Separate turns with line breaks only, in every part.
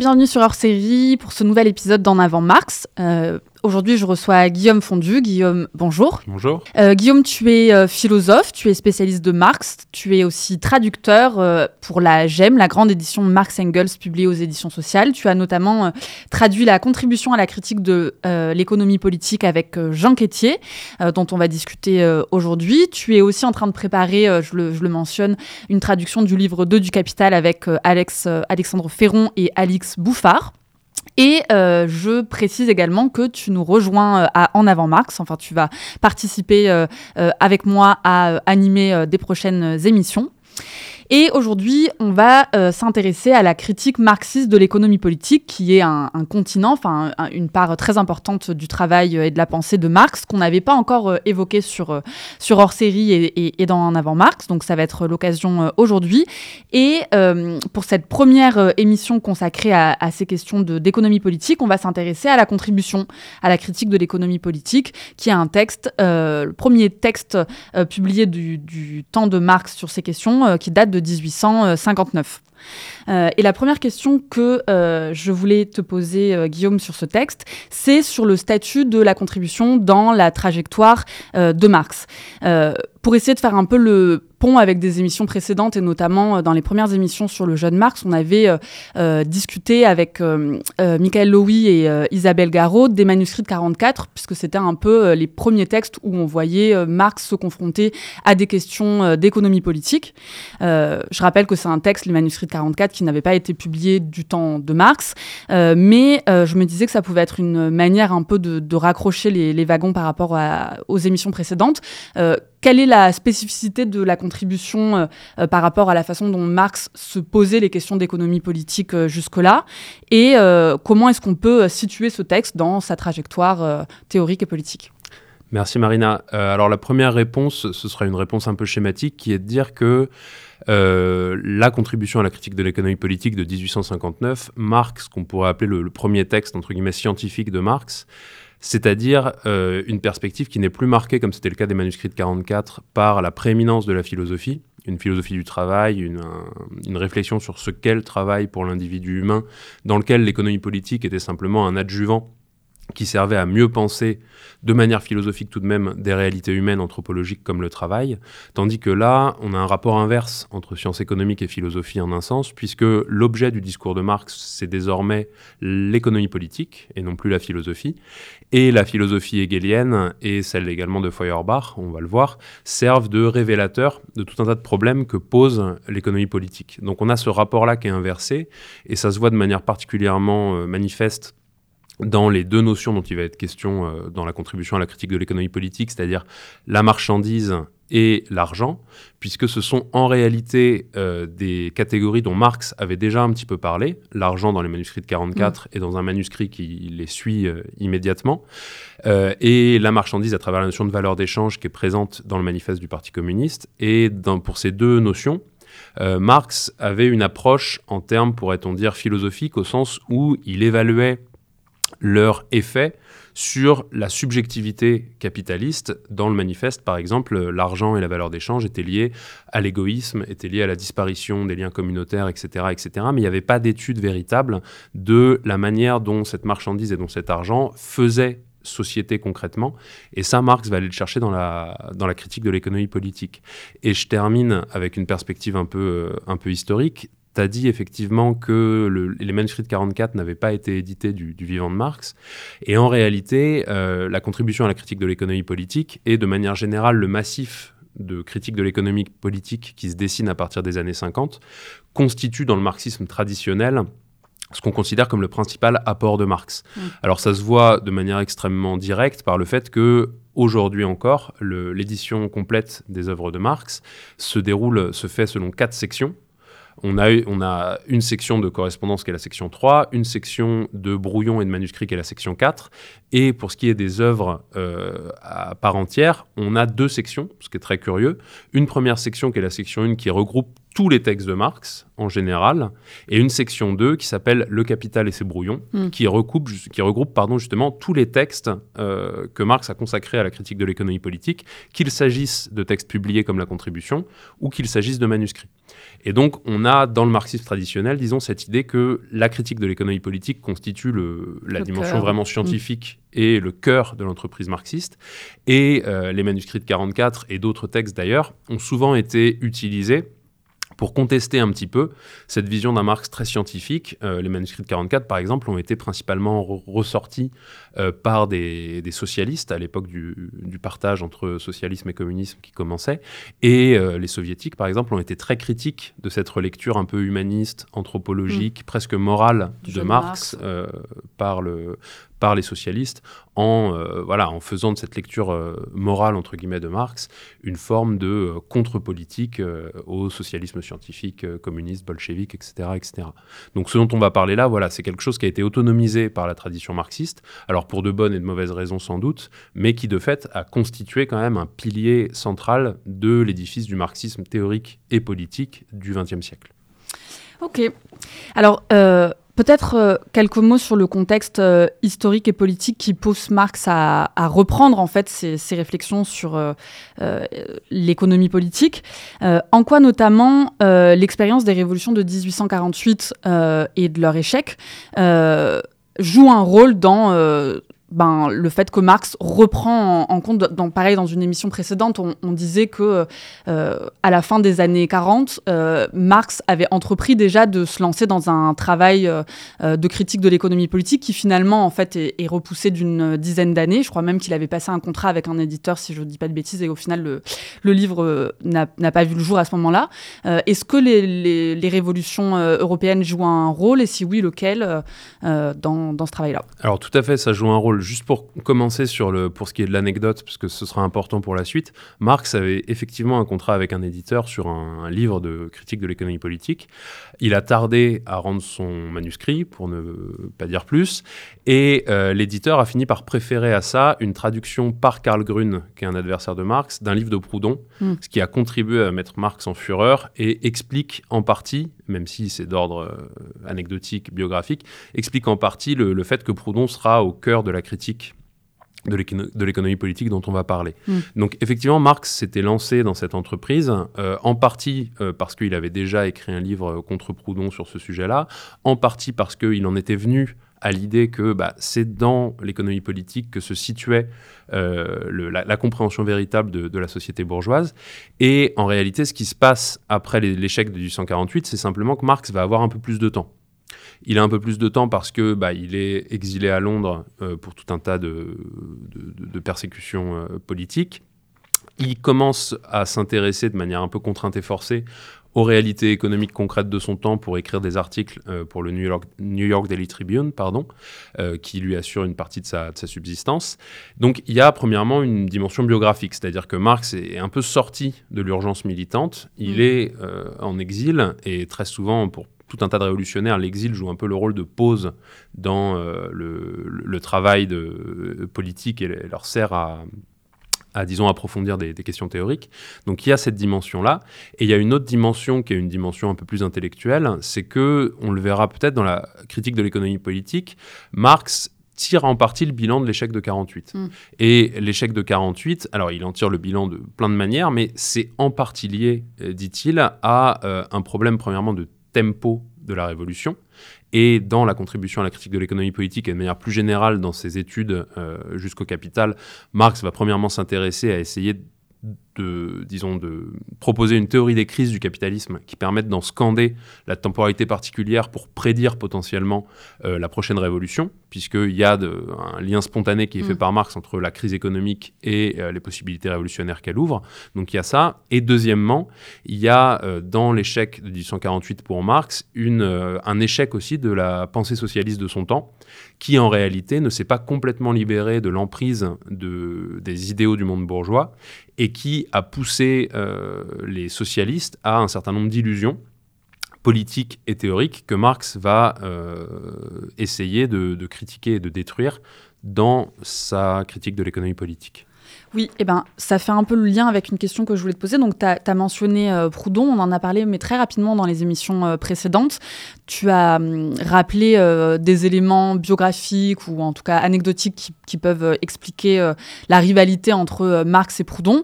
Bienvenue sur Hors Série pour ce nouvel épisode d'En Avant Marx. Euh, Aujourd'hui, je reçois Guillaume Fondu. Guillaume, bonjour.
Bonjour.
Euh, Guillaume, tu es euh, philosophe, tu es spécialiste de Marx, tu es aussi traducteur euh, pour la GEM, la grande édition Marx Engels publiée aux éditions sociales. Tu as notamment euh, traduit la contribution à la critique de euh, l'économie politique avec euh, Jean Quétier, euh, dont on va discuter euh, aujourd'hui. Tu es aussi en train de préparer, euh, je le, je, le, mentionne, une traduction du livre 2 du Capital avec euh, Alex, Alexandre Ferron et Alix Bouffard. Et euh, je précise également que tu nous rejoins euh, à En Avant Marx, enfin tu vas participer euh, avec moi à animer des prochaines émissions. Et aujourd'hui, on va euh, s'intéresser à la critique marxiste de l'économie politique, qui est un, continent, enfin un, une part très importante du travail et de la pensée de Marx, qu'on n'avait pas encore euh, évoqué sur, euh, sur hors série et, et, dans En avant Marx. Donc ça va être l'occasion euh, aujourd'hui. Et euh, pour cette première émission consacrée à, ces questions d'économie politique, on va s'intéresser à la contribution à la critique de l'économie politique, qui est un texte, euh, le premier texte publié du, du, temps de Marx sur ces questions, qui date de 1859. Euh, et la première question que euh, je voulais te poser, euh, Guillaume, sur ce texte, c'est sur le statut de la contribution dans la trajectoire de Marx. pour essayer de faire un peu le pont avec des émissions précédentes et notamment dans les premières émissions sur le jeune Marx, on avait discuté avec Michael Lowy et Isabelle Garot des manuscrits de 44, puisque c'était un peu les premiers textes où on voyait Marx se confronter à des questions d'économie politique. je rappelle que c'est un texte, les manuscrits 44, qui n'avait pas été publié du temps de Marx, euh, mais euh, je me disais que ça pouvait être une manière un peu de, raccrocher les, wagons par rapport aux émissions précédentes. Euh, quelle est la spécificité de la contribution par rapport à la façon dont Marx se posait les questions d'économie politique jusque-là? Et comment est-ce qu'on peut situer ce texte dans sa trajectoire théorique et politique?
Merci Marina. alors la première réponse, ce sera une réponse un peu schématique, qui est de dire que euh, la contribution à la critique de l'économie politique de 1859 marque ce qu'on pourrait appeler le, le, premier texte entre guillemets scientifique de Marx, c'est-à-dire euh, une perspective qui n'est plus marquée, comme c'était le cas des manuscrits de 44, par la prééminence de la philosophie, une philosophie du travail, une, un, une réflexion sur ce qu'est le travail pour l'individu humain, dans lequel l'économie politique était simplement un adjuvant qui servait à mieux penser de manière philosophique tout de même des réalités humaines anthropologiques comme le travail, tandis que là, on a un rapport inverse entre sciences économiques et philosophie en un sens, puisque l'objet du discours de Marx, c'est désormais l'économie politique et non plus la philosophie, et la philosophie hegelienne et celle également de Feuerbach, on va le voir, servent de révélateurs de tout un tas de problèmes que pose l'économie politique. Donc on a ce rapport-là qui est inversé, et ça se voit de manière particulièrement euh, manifeste dans les deux notions dont il va être question euh, dans la contribution à la critique de l'économie politique, c'est-à-dire la marchandise et l'argent, puisque ce sont en réalité euh, des catégories dont Marx avait déjà un petit peu parlé, l'argent dans les manuscrits de 44 mmh. et dans un manuscrit qui les suit euh, immédiatement, euh, et la marchandise à travers la notion de valeur d'échange qui est présente dans le manifeste du Parti communiste. Et dans, pour ces deux notions, Marx avait une approche en termes, pourrait-on dire, philosophiques, au sens où il évaluait leur effet sur la subjectivité capitaliste. Dans le manifeste, par exemple, l'argent et la valeur d'échange étaient liés à l'égoïsme, étaient liés à la disparition des liens communautaires, etc. etc. mais il n'y avait pas d'étude véritable de la manière dont cette marchandise et dont cet argent faisaient société concrètement. Et ça, Marx va aller le chercher dans la, dans la critique de l'économie politique. Et je termine avec une perspective un peu, un peu historique tu as dit effectivement que le, les manuscrits de 44 n'avaient pas été édités du, du, vivant de Marx. Et en réalité, euh, la contribution à la critique de l'économie politique et de manière générale le massif de critique de l'économie politique qui se dessine à partir des années 50 constitue dans le marxisme traditionnel ce qu'on considère comme le principal apport de Marx. Mmh. Alors ça se voit de manière extrêmement directe par le fait que aujourd'hui encore, l'édition complète des œuvres de Marx se déroule, se fait selon quatre sections on a, une section de correspondance qui est la section 3, une section de brouillon et de manuscrit qui est la section 4, Et pour ce qui est des œuvres euh, à part entière, on a deux sections, ce qui est très curieux. Une première section qui est la section 1 qui regroupe tous les textes de Marx en général, et une section 2 qui s'appelle Le Capital et ses brouillons, hmm. qui regroupe, qui regroupe pardon, justement tous les textes euh, que Marx a consacrés à la critique de l'économie politique, qu'il s'agisse de textes publiés comme la contribution ou qu'il s'agisse de manuscrits. Et donc, on a dans le marxisme traditionnel, disons, cette idée que la critique de l'économie politique constitue le, la dimension vraiment scientifique et le cœur de l'entreprise marxiste. Et euh, les manuscrits de 44 et d'autres textes d'ailleurs ont souvent été utilisés pour contester un petit peu cette vision d'un Marx très scientifique. Euh, les manuscrits de 44, par exemple, ont été principalement ressortis euh, par des, socialistes à l'époque du, partage entre socialisme et communisme qui commençait. Et euh, les soviétiques, par exemple, ont été très critiques de cette relecture un peu humaniste, anthropologique, mmh. presque morale de Marx, par, le, par les socialistes en, euh, voilà, en faisant de cette lecture euh, morale, entre guillemets, de Marx, une forme de euh, contre-politique au socialisme scientifique, communiste, bolchevique, etc., etc. Donc ce dont on va parler là, voilà, c'est quelque chose qui a été autonomisé par la tradition marxiste, alors pour de bonnes et de mauvaises raisons sans doute, mais qui de fait a constitué quand même un pilier central de l'édifice du marxisme théorique et politique du XXe siècle.
Ok. Alors, Peut-être euh, quelques mots sur le contexte euh, historique et politique qui pousse Marx à, reprendre en fait ses, réflexions sur euh, l'économie politique. en quoi notamment l'expérience des révolutions de 1848 et de leur échec joue un rôle dans ben, le fait que Marx reprend en, compte, dans, pareil dans une émission précédente, on, disait que euh, à la fin des années 40, euh, Marx avait entrepris déjà de se lancer dans un travail euh, de critique de l'économie politique qui finalement en fait est, repoussé d'une dizaine d'années. Je crois même qu'il avait passé un contrat avec un éditeur, si je ne dis pas de bêtises, et au final le, livre n'a pas vu le jour à ce moment-là. Est-ce que les, révolutions européennes jouent un rôle et si oui, lequel dans ce travail-là?
Alors tout à fait, ça joue un rôle juste pour commencer sur pour ce qui est de l'anecdote, parce que ce sera important pour la suite, Marx avait effectivement un contrat avec un éditeur sur un, livre de critique de l'économie politique. Il a tardé à rendre son manuscrit, pour ne pas dire plus, et euh, l'éditeur a fini par préférer à ça une traduction par Karl Grun, qui est un adversaire de Marx, d'un livre de Proudhon, hmm. ce qui a contribué à mettre Marx en fureur et explique en partie, même si c'est d'ordre euh, anecdotique, biographique, explique en partie le, le fait que Proudhon sera au cœur de la critique de l'économie politique dont on va parler. Hmm. Donc effectivement, Marx s'était lancé dans cette entreprise, euh, en partie euh, parce qu'il avait déjà écrit un livre contre Proudhon sur ce sujet-là, en partie parce qu'il en était venu à l'idée que bah, c'est dans l'économie politique que se situait euh, la, compréhension véritable de, la société bourgeoise. Et en réalité, ce qui se passe après l'échec de 1848, c'est simplement que Marx va avoir un peu plus de temps. Il a un peu plus de temps parce que bah, il est exilé à Londres euh, pour tout un tas de, persécutions euh, politiques. Il commence à s'intéresser de manière un peu contrainte et forcée aux réalités économiques concrètes de son temps pour écrire des articles euh, pour le New York, New York, Daily Tribune, pardon, qui lui assure une partie de sa, de sa, subsistance. Donc il y a premièrement une dimension biographique, c'est-à-dire que Marx est un peu sorti de l'urgence militante, il mmh. est en exil et très souvent pour tout un tas de révolutionnaires, l'exil joue un peu le rôle de pause dans euh, le, travail de, politique et leur sert à, disons, approfondir des, questions théoriques. Donc il y a cette dimension-là. Et il y a une autre dimension qui est une dimension un peu plus intellectuelle, c'est que, on le verra peut-être dans la critique de l'économie politique, Marx tire en partie le bilan de l'échec de 48. Mm. Et l'échec de 48, alors il en tire le bilan de plein de manières, mais c'est en partie lié, euh, dit-il, à euh, un problème premièrement de tempo de la Révolution. Et dans la contribution à la critique de l'économie politique et de manière plus générale dans ses études euh, jusqu'au capital, Marx va premièrement s'intéresser à essayer de, disons, de proposer une théorie des crises du capitalisme qui permette d'en scander la temporalité particulière pour prédire potentiellement euh, la prochaine révolution, puisqu'il y a de, un lien spontané qui est fait mm. par Marx entre la crise économique et euh, les possibilités révolutionnaires qu'elle ouvre. Donc il y a ça. Et deuxièmement, il y a euh, dans l'échec de 1848 pour Marx une, un échec aussi de la pensée socialiste de son temps, qui en réalité ne s'est pas complètement libéré de l'emprise de, des idéaux du monde bourgeois et qui a poussé euh, les socialistes à un certain nombre d'illusions politiques et théoriques que Marx va euh, essayer de, critiquer et de détruire dans sa critique de l'économie politique.
Oui, eh ben, ça fait un peu le lien avec une question que je voulais te poser. Donc, tu as, mentionné euh, Proudhon, on en a parlé, mais très rapidement dans les émissions euh, précédentes. Tu as hum, rappelé euh, des éléments biographiques ou en tout cas anecdotiques qui, peuvent expliquer la rivalité entre Marx et Proudhon,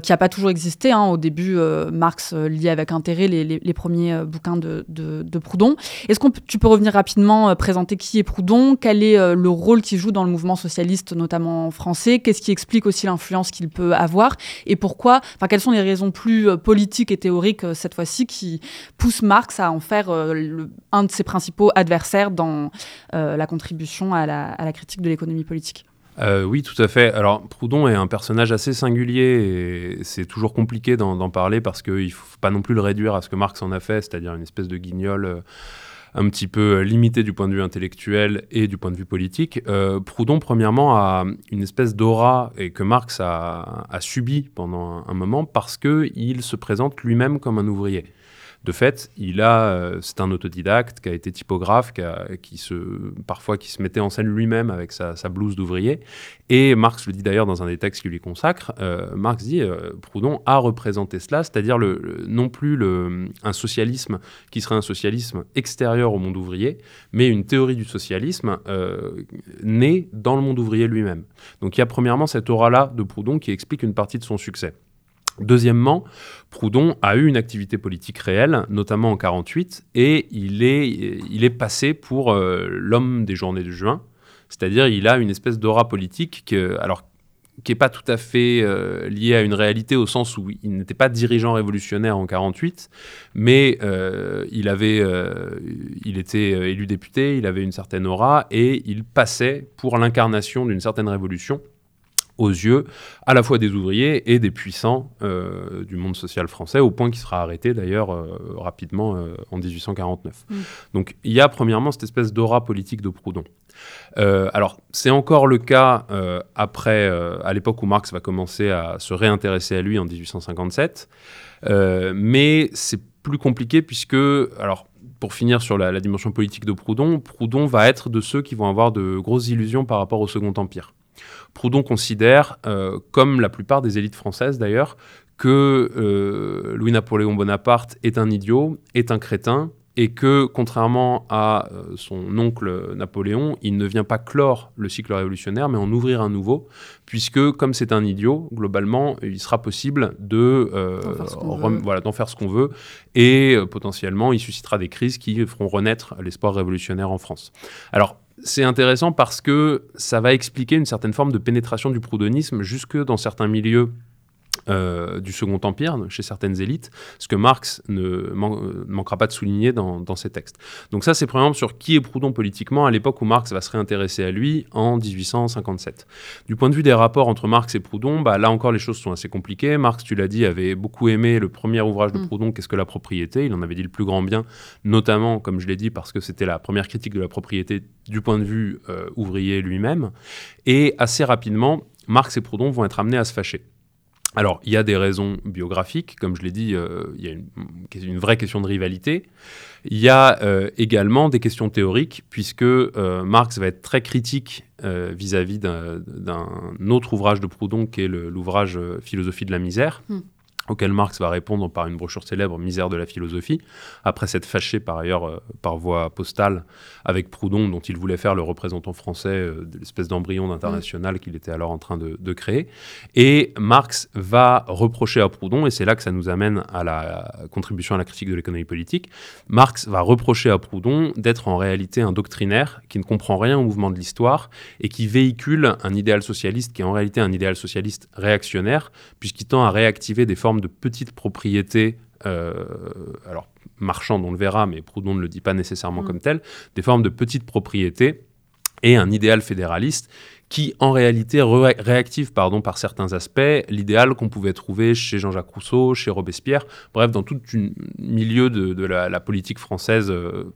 qui n'a pas toujours existé. Hein. Au début, Marx lit avec intérêt les, premiers bouquins de, de, Proudhon. Est-ce que tu peux revenir rapidement présenter qui est Proudhon? Quel est le rôle qu'il joue dans le mouvement socialiste, notamment français? Qu'est-ce qui explique aussi l'influence qu'il peut avoir et pourquoi, enfin, quelles sont les raisons plus euh, politiques et théoriques euh, cette fois-ci qui poussent Marx à en faire euh, un de ses principaux adversaires dans la contribution à la, critique de l'économie politique?
Oui, tout à fait. Alors, Proudhon est un personnage assez singulier et c'est toujours compliqué d'en parler parce qu'il ne faut pas non plus le réduire à ce que Marx en a fait, c'est-à-dire une espèce de guignol un petit peu euh, limité du point de vue intellectuel et du point de vue politique. Euh, Proudhon, premièrement, a une espèce d'aura et que Marx a, subi pendant un, moment parce qu'il se présente lui-même comme un ouvrier. De fait, il a, euh, c'est un autodidacte qui a été typographe, qui, se, parfois qui se mettait en scène lui-même avec sa, blouse d'ouvrier. Et Marx le dit d'ailleurs dans un des textes qu'il lui consacre. Euh, Marx dit euh, Proudhon a représenté cela, c'est-à-dire non plus un socialisme qui serait un socialisme extérieur au monde ouvrier, mais une théorie du socialisme née dans le monde ouvrier lui-même. Donc il y a premièrement cette aura-là de Proudhon qui explique une partie de son succès. Deuxièmement, Proudhon a eu une activité politique réelle, notamment en 48, et il est, il est passé pour euh, l'homme des journées de juin, c'est-à-dire il a une espèce d'aura politique que, alors, qui n'est pas tout à fait euh, liée à une réalité au sens où il n'était pas dirigeant révolutionnaire en 48, mais euh, il, avait, il était élu député, il avait une certaine aura, et il passait pour l'incarnation d'une certaine révolution aux yeux à la fois des ouvriers et des puissants euh, du monde social français, au point qu'il sera arrêté d'ailleurs euh, rapidement euh, en 1849. Mm. Donc il y a premièrement cette espèce d'aura politique de Proudhon. alors c'est encore le cas après, à l'époque où Marx va commencer à se réintéresser à lui en 1857, mais c'est plus compliqué puisque, alors pour finir sur la, la, dimension politique de Proudhon, Proudhon va être de ceux qui vont avoir de grosses illusions par rapport au Second Empire. Proudhon considère, euh, comme la plupart des élites françaises d'ailleurs, que euh, Louis-Napoléon Bonaparte est un idiot, est un crétin, et que, contrairement à euh, son oncle Napoléon, il ne vient pas clore le cycle révolutionnaire, mais en ouvrir un nouveau, puisque, comme c'est un idiot, globalement, il sera possible de voilà, d'en faire ce qu'on veut, et potentiellement, il suscitera des crises qui feront renaître l'espoir révolutionnaire en France. Alors, c'est intéressant parce que ça va expliquer une certaine forme de pénétration du proudonisme jusque dans certains milieux euh, du Second Empire, chez certaines élites, ce que Marx ne, manquera pas de souligner dans, ses textes. Donc ça, c'est par exemple sur qui est Proudhon politiquement à l'époque où Marx va se réintéresser à lui en 1857. Du point de vue des rapports entre Marx et Proudhon, bah, là encore les choses sont assez compliquées. Marx, tu l'as dit, avait beaucoup aimé le premier ouvrage de mm. Proudhon, Qu'est-ce que la propriété? Il en avait dit le plus grand bien, notamment, comme je l'ai dit, parce que c'était la première critique de la propriété du point de vue euh, ouvrier lui-même. Et assez rapidement, Marx et Proudhon vont être amenés à se fâcher. Alors, il y a des raisons biographiques, comme je l'ai dit, euh, il y a une, vraie question de rivalité. Il y a euh, également des questions théoriques, puisque euh, Marx va être très critique vis-à-vis d'un autre ouvrage de Proudhon, qui est l'ouvrage Philosophie de la misère. Hmm auquel Marx va répondre par une brochure célèbre, Misère de la philosophie, après s'être fâché par ailleurs euh, par voie postale avec Proudhon, dont il voulait faire le représentant français euh, de l'espèce d'embryon d'international mm. qu'il était alors en train de, créer. Et Marx va reprocher à Proudhon, et c'est là que ça nous amène à la contribution à la critique de l'économie politique, Marx va reprocher à Proudhon d'être en réalité un doctrinaire qui ne comprend rien au mouvement de l'histoire et qui véhicule un idéal socialiste qui est en réalité un idéal socialiste réactionnaire, puisqu'il tend à réactiver des formes de petites propriétés, euh, alors marchandes on le verra, mais Proudhon ne le dit pas nécessairement mm. comme tel, des formes de petites propriétés et un idéal fédéraliste qui en réalité réactive pardon, par certains aspects l'idéal qu'on pouvait trouver chez Jean-Jacques Rousseau, chez Robespierre, bref, dans tout un milieu de, la, politique française euh,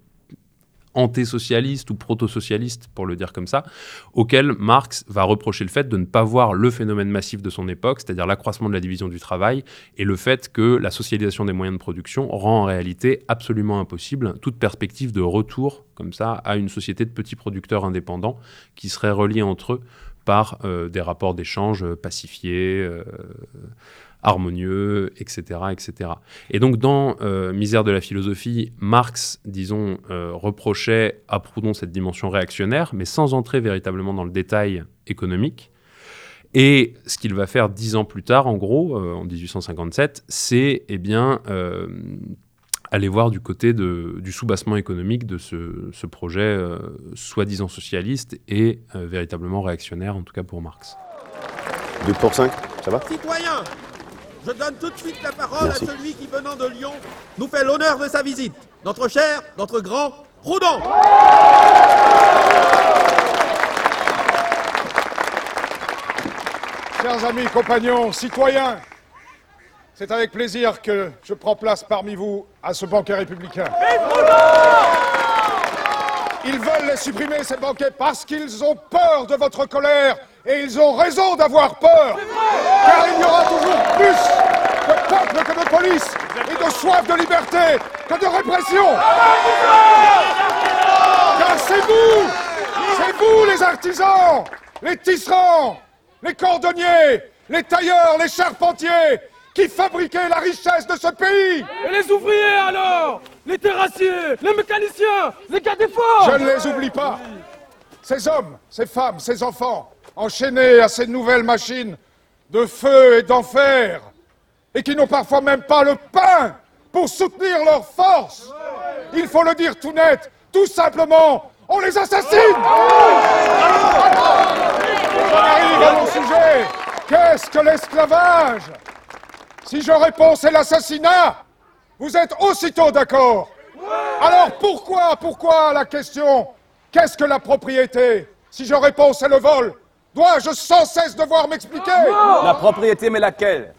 anté-socialistes ou proto-socialistes, pour le dire comme ça, auxquels Marx va reprocher le fait de ne pas voir le phénomène massif de son époque, c'est-à-dire l'accroissement de la division du travail, et le fait que la socialisation des moyens de production rend en réalité absolument impossible toute perspective de retour, comme ça, à une société de petits producteurs indépendants qui seraient reliés entre eux par euh, des rapports d'échange pacifiés. Euh, harmonieux, etc., etc. Et donc dans euh, Misère de la philosophie, Marx, disons, euh, reprochait à Proudhon cette dimension réactionnaire, mais sans entrer véritablement dans le détail économique. Et ce qu'il va faire dix ans plus tard, en gros, euh, en 1857, c'est eh bien aller voir du côté de, du soubassement économique de ce, ce projet soi-disant socialiste et véritablement réactionnaire, en tout cas pour Marx.
2 pour 5, ça va?
Citoyens je donne tout de suite la parole à celui qui, venant de Lyon, nous fait l'honneur de sa visite. Notre cher, notre grand Proudhon.
Chers amis, compagnons, citoyens, c'est avec plaisir que je prends place parmi vous à ce banquet républicain. Ils veulent les supprimer, ces banquets, parce qu'ils ont peur de votre colère et ils ont raison d'avoir peur, car il y aura toujours plus de peuple que de police, et de soif de liberté que de répression. Car c'est vous, c'est vous les artisans, les tisserands, les cordonniers, les tailleurs, les charpentiers, qui fabriquaient la richesse de ce pays.
Et les ouvriers alors Les terrassiers, les mécaniciens, les gars des forts
Je ne les oublie pas. Ces hommes, ces femmes, ces enfants, enchaînés à ces nouvelles machines de feu et d'enfer, et qui n'ont parfois même pas le pain pour soutenir leur force. Il faut le dire tout net, tout simplement, on les assassine On arrive à mon sujet. Qu'est-ce que l'esclavage? Si je réponds c'est l'assassinat, vous êtes aussitôt d'accord. Alors pourquoi, pourquoi la question? Qu'est-ce que la propriété? Si je réponds c'est le vol, Dois-je sans cesse devoir m'expliquer?
La propriété, mais laquelle?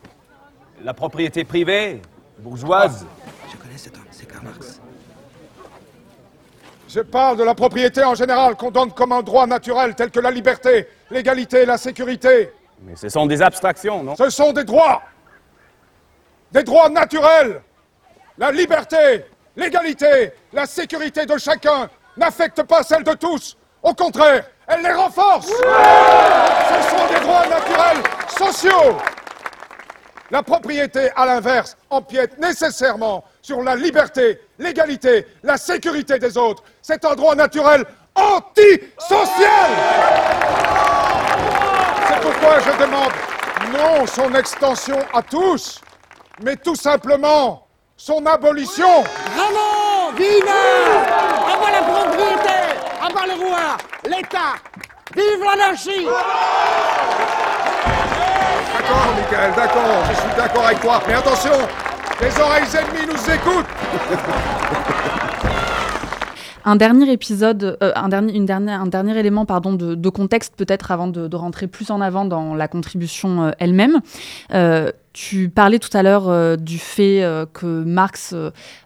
La propriété privée Bourgeoise?
Je connais cet homme, c'est Karl Marx.
Je parle de la propriété en général qu'on donne comme un droit naturel tel que la liberté, l'égalité, la sécurité.
Mais ce sont des abstractions, non?
Ce sont des droits Des droits naturels La liberté, l'égalité, la sécurité de chacun n'affectent pas celle de tous. Au contraire, elle les renforce. Ce sont des droits naturels sociaux. La propriété, à l'inverse, empiète nécessairement sur la liberté, l'égalité, la sécurité des autres. C'est un droit naturel antisocial. C'est pourquoi je demande non son extension à tous, mais tout simplement son abolition.
La propriété Avoir le roi L'État Vive l'anarchie
D'accord, Michael, d'accord, je suis d'accord avec toi. Mais attention, les oreilles ennemies nous écoutent
un dernier épisode, euh, un, dernier, une dernière, un dernier élément pardon, de, contexte peut-être avant de, rentrer plus en avant dans la contribution euh, elle-même. Euh, tu parlais tout à l'heure euh, du fait euh, que Marx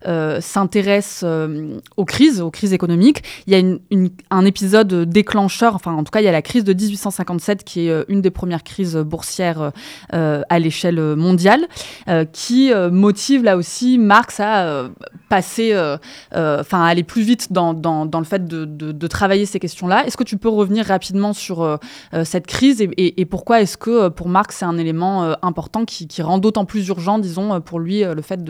euh, s'intéresse aux crises, aux crises économiques. Il y a un épisode déclencheur, enfin en tout cas il y a la crise de 1857 qui est une des premières crises boursières à l'échelle mondiale, qui motive là aussi Marx à passer, enfin aller plus vite dans, dans, le fait de, de, travailler ces questions-là. Est-ce que tu peux revenir rapidement sur cette crise et, pourquoi est-ce que pour Marx c'est un élément important qui rend d'autant plus urgent, disons, euh, pour lui, euh, le fait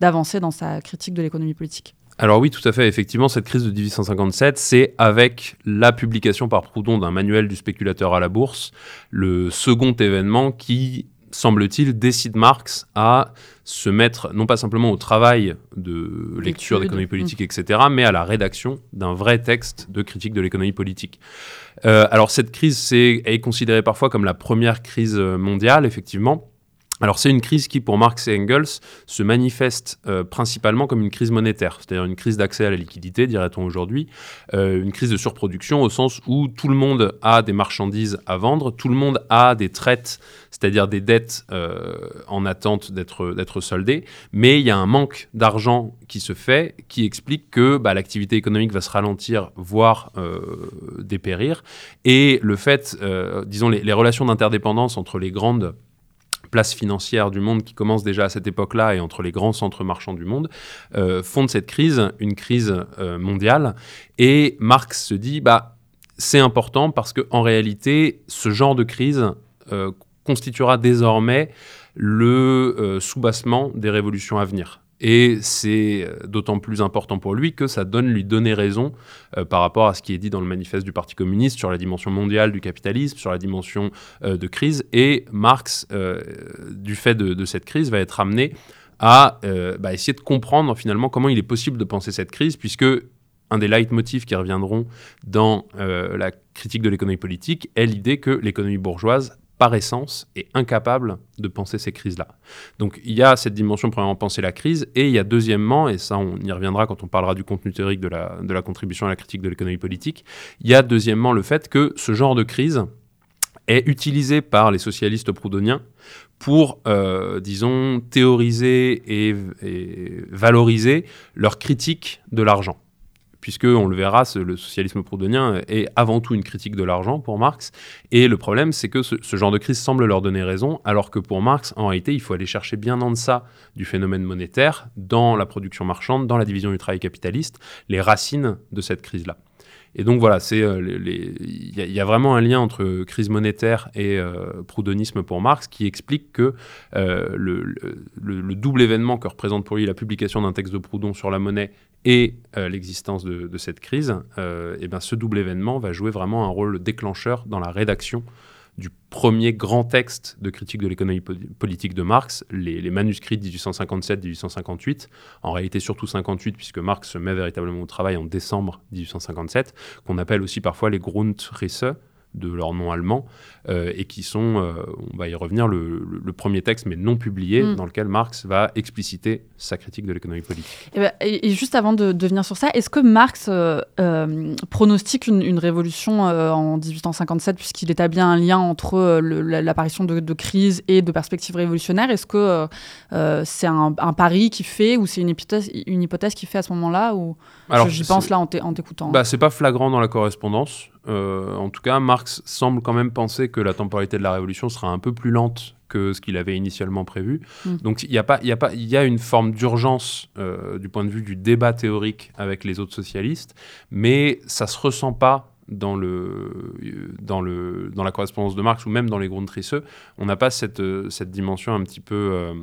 d'avancer dans sa critique de l'économie politique.
Alors oui, tout à fait. Effectivement, cette crise de 1857, c'est avec la publication par Proudhon d'un manuel du spéculateur à la bourse, le second événement qui, semble-t-il, décide Marx à se mettre non pas simplement au travail de lecture d'économie politique, mmh. etc., mais à la rédaction d'un vrai texte de critique de l'économie politique. Euh, alors cette crise est, est considérée parfois comme la première crise mondiale, effectivement. Alors c'est une crise qui, pour Marx et Engels, se manifeste euh, principalement comme une crise monétaire, c'est-à-dire une crise d'accès à la liquidité, dirait-on aujourd'hui, euh, une crise de surproduction au sens où tout le monde a des marchandises à vendre, tout le monde a des traites, c'est-à-dire des dettes euh, en attente d'être soldées, mais il y a un manque d'argent qui se fait, qui explique que bah, l'activité économique va se ralentir, voire dépérir, et le fait, disons, les, les relations d'interdépendance entre les grandes place financière du monde qui commence déjà à cette époque-là et entre les grands centres marchands du monde, euh, font de cette crise une crise euh, mondiale. Et Marx se dit, bah, c'est important parce qu'en réalité, ce genre de crise euh, constituera désormais le soubassement des révolutions à venir. Et c'est euh, d'autant plus important pour lui que ça donne lui donner raison euh, par rapport à ce qui est dit dans le manifeste du Parti communiste sur la dimension mondiale du capitalisme, sur la dimension euh, de crise. Et Marx, du fait de, cette crise, va être amené à bah, essayer de comprendre finalement comment il est possible de penser cette crise, puisque un des leitmotifs qui reviendront dans la critique de l'économie politique est l'idée que l'économie bourgeoise par essence, est incapable de penser ces crises-là. Donc il y a cette dimension, premièrement, penser la crise, et il y a deuxièmement, et ça on y reviendra quand on parlera du contenu théorique de la, contribution à la critique de l'économie politique, il y a deuxièmement le fait que ce genre de crise est utilisé par les socialistes proudhoniens pour, euh, disons, théoriser et, valoriser leur critique de l'argent puisque, on le verra, le socialisme proudhonien est avant tout une critique de l'argent pour Marx. Et le problème, c'est que ce, genre de crise semble leur donner raison, alors que pour Marx, en réalité, il faut aller chercher bien en deçà du phénomène monétaire, dans la production marchande, dans la division du travail capitaliste, les racines de cette crise-là. Et donc voilà, c'est euh, il y, a vraiment un lien entre crise monétaire et euh, proudhonisme pour Marx qui explique que euh, le, le, double événement que représente pour lui la publication d'un texte de Proudhon sur la monnaie et l'existence de, cette crise, et ben ce double événement va jouer vraiment un rôle déclencheur dans la rédaction du premier grand texte de critique de l'économie politique de Marx, les, manuscrits de 1857-1858, en réalité surtout 58, puisque Marx se met véritablement au travail en décembre 1857, qu'on appelle aussi parfois les Grundrisse, de leur nom allemand, euh, et qui sont, euh, on va y revenir, le, premier texte, mais non publié, mm. dans lequel Marx va expliciter sa critique de l'économie politique.
Eh ben, et, juste avant de, de, venir sur ça, est-ce que Marx euh, pronostique une, révolution en 1857, puisqu'il établit un lien entre l'apparition de, de, crise et de perspectives révolutionnaires? Est-ce que c'est un, pari qu'il fait, ou c'est une hypothèse, une hypothèse qu'il fait à ce moment-là ou Alors, j'y pense là en t'écoutant?
Bah, c'est pas flagrant dans la correspondance. Euh, en tout cas, Marx semble quand même penser que la temporalité de la Révolution sera un peu plus lente que ce qu'il avait initialement prévu. Mm. Donc il y, a pas, y, a pas, y a une forme d'urgence euh, du point de vue du débat théorique avec les autres socialistes, mais ça se ressent pas dans, le, dans, le, dans la correspondance de Marx ou même dans les Grundrisse. On n'a pas cette, cette dimension un petit peu... Euh,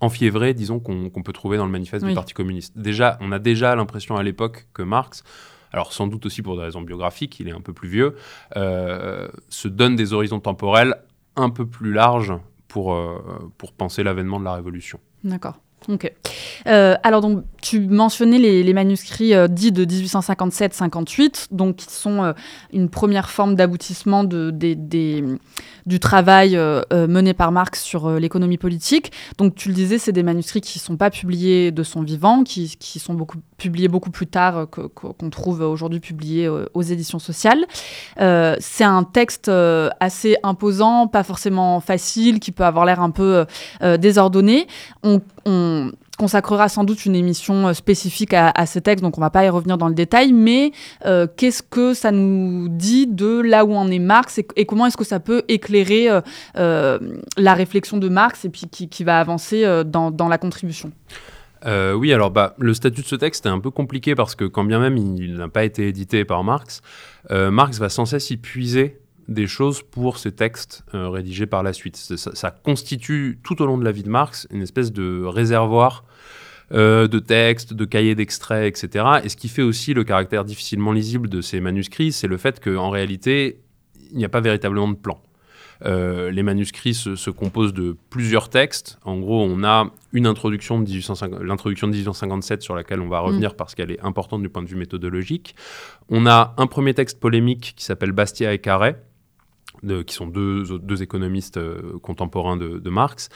enfiévrée, disons, qu'on peut trouver dans le manifeste du Parti communiste. Déjà, on a déjà l'impression à l'époque que Marx alors sans doute aussi pour des raisons biographiques, il est un peu plus vieux, euh, se donne des horizons temporels un peu plus larges pour, euh, pour penser l'avènement de la Révolution.
D'accord. Ok. Euh, alors donc tu mentionnais les, manuscrits dits de 1857-58, donc qui sont une première forme d'aboutissement du travail mené par Marx sur l'économie politique. Donc tu le disais, c'est des manuscrits qui ne sont pas publiés de son vivant, qui sont beaucoup, publiés beaucoup plus tard, qu'on trouve aujourd'hui publiés aux éditions sociales. c'est un texte assez imposant, pas forcément facile, qui peut avoir l'air un peu désordonné. on, consacrera sans doute une émission euh, spécifique à, ce texte, donc on va pas y revenir dans le détail, mais euh, qu'est-ce que ça nous dit de là où en est Marx et, comment est-ce que ça peut éclairer euh, la réflexion de Marx et puis qui, va avancer dans, la contribution?
Oui, alors bah, le statut de ce texte est un peu compliqué parce que quand bien même il n'a pas été édité par Marx, Marx va sans cesse y puiser des choses pour ces textes rédigés par la suite. ça, constitue tout au long de la vie de Marx une espèce de réservoir euh, de textes, de cahiers d'extraits, etc. Et ce qui fait aussi le caractère difficilement lisible de ces manuscrits, c'est le fait qu'en réalité, il n'y a pas véritablement de plan. Euh, les manuscrits se, composent de plusieurs textes. En gros, on a une introduction de l'introduction de 1857 sur laquelle on va revenir mm. parce qu'elle est importante du point de vue méthodologique. On a un premier texte polémique qui s'appelle Bastia et Carré, qui sont deux, deux économistes contemporains de, de, Marx.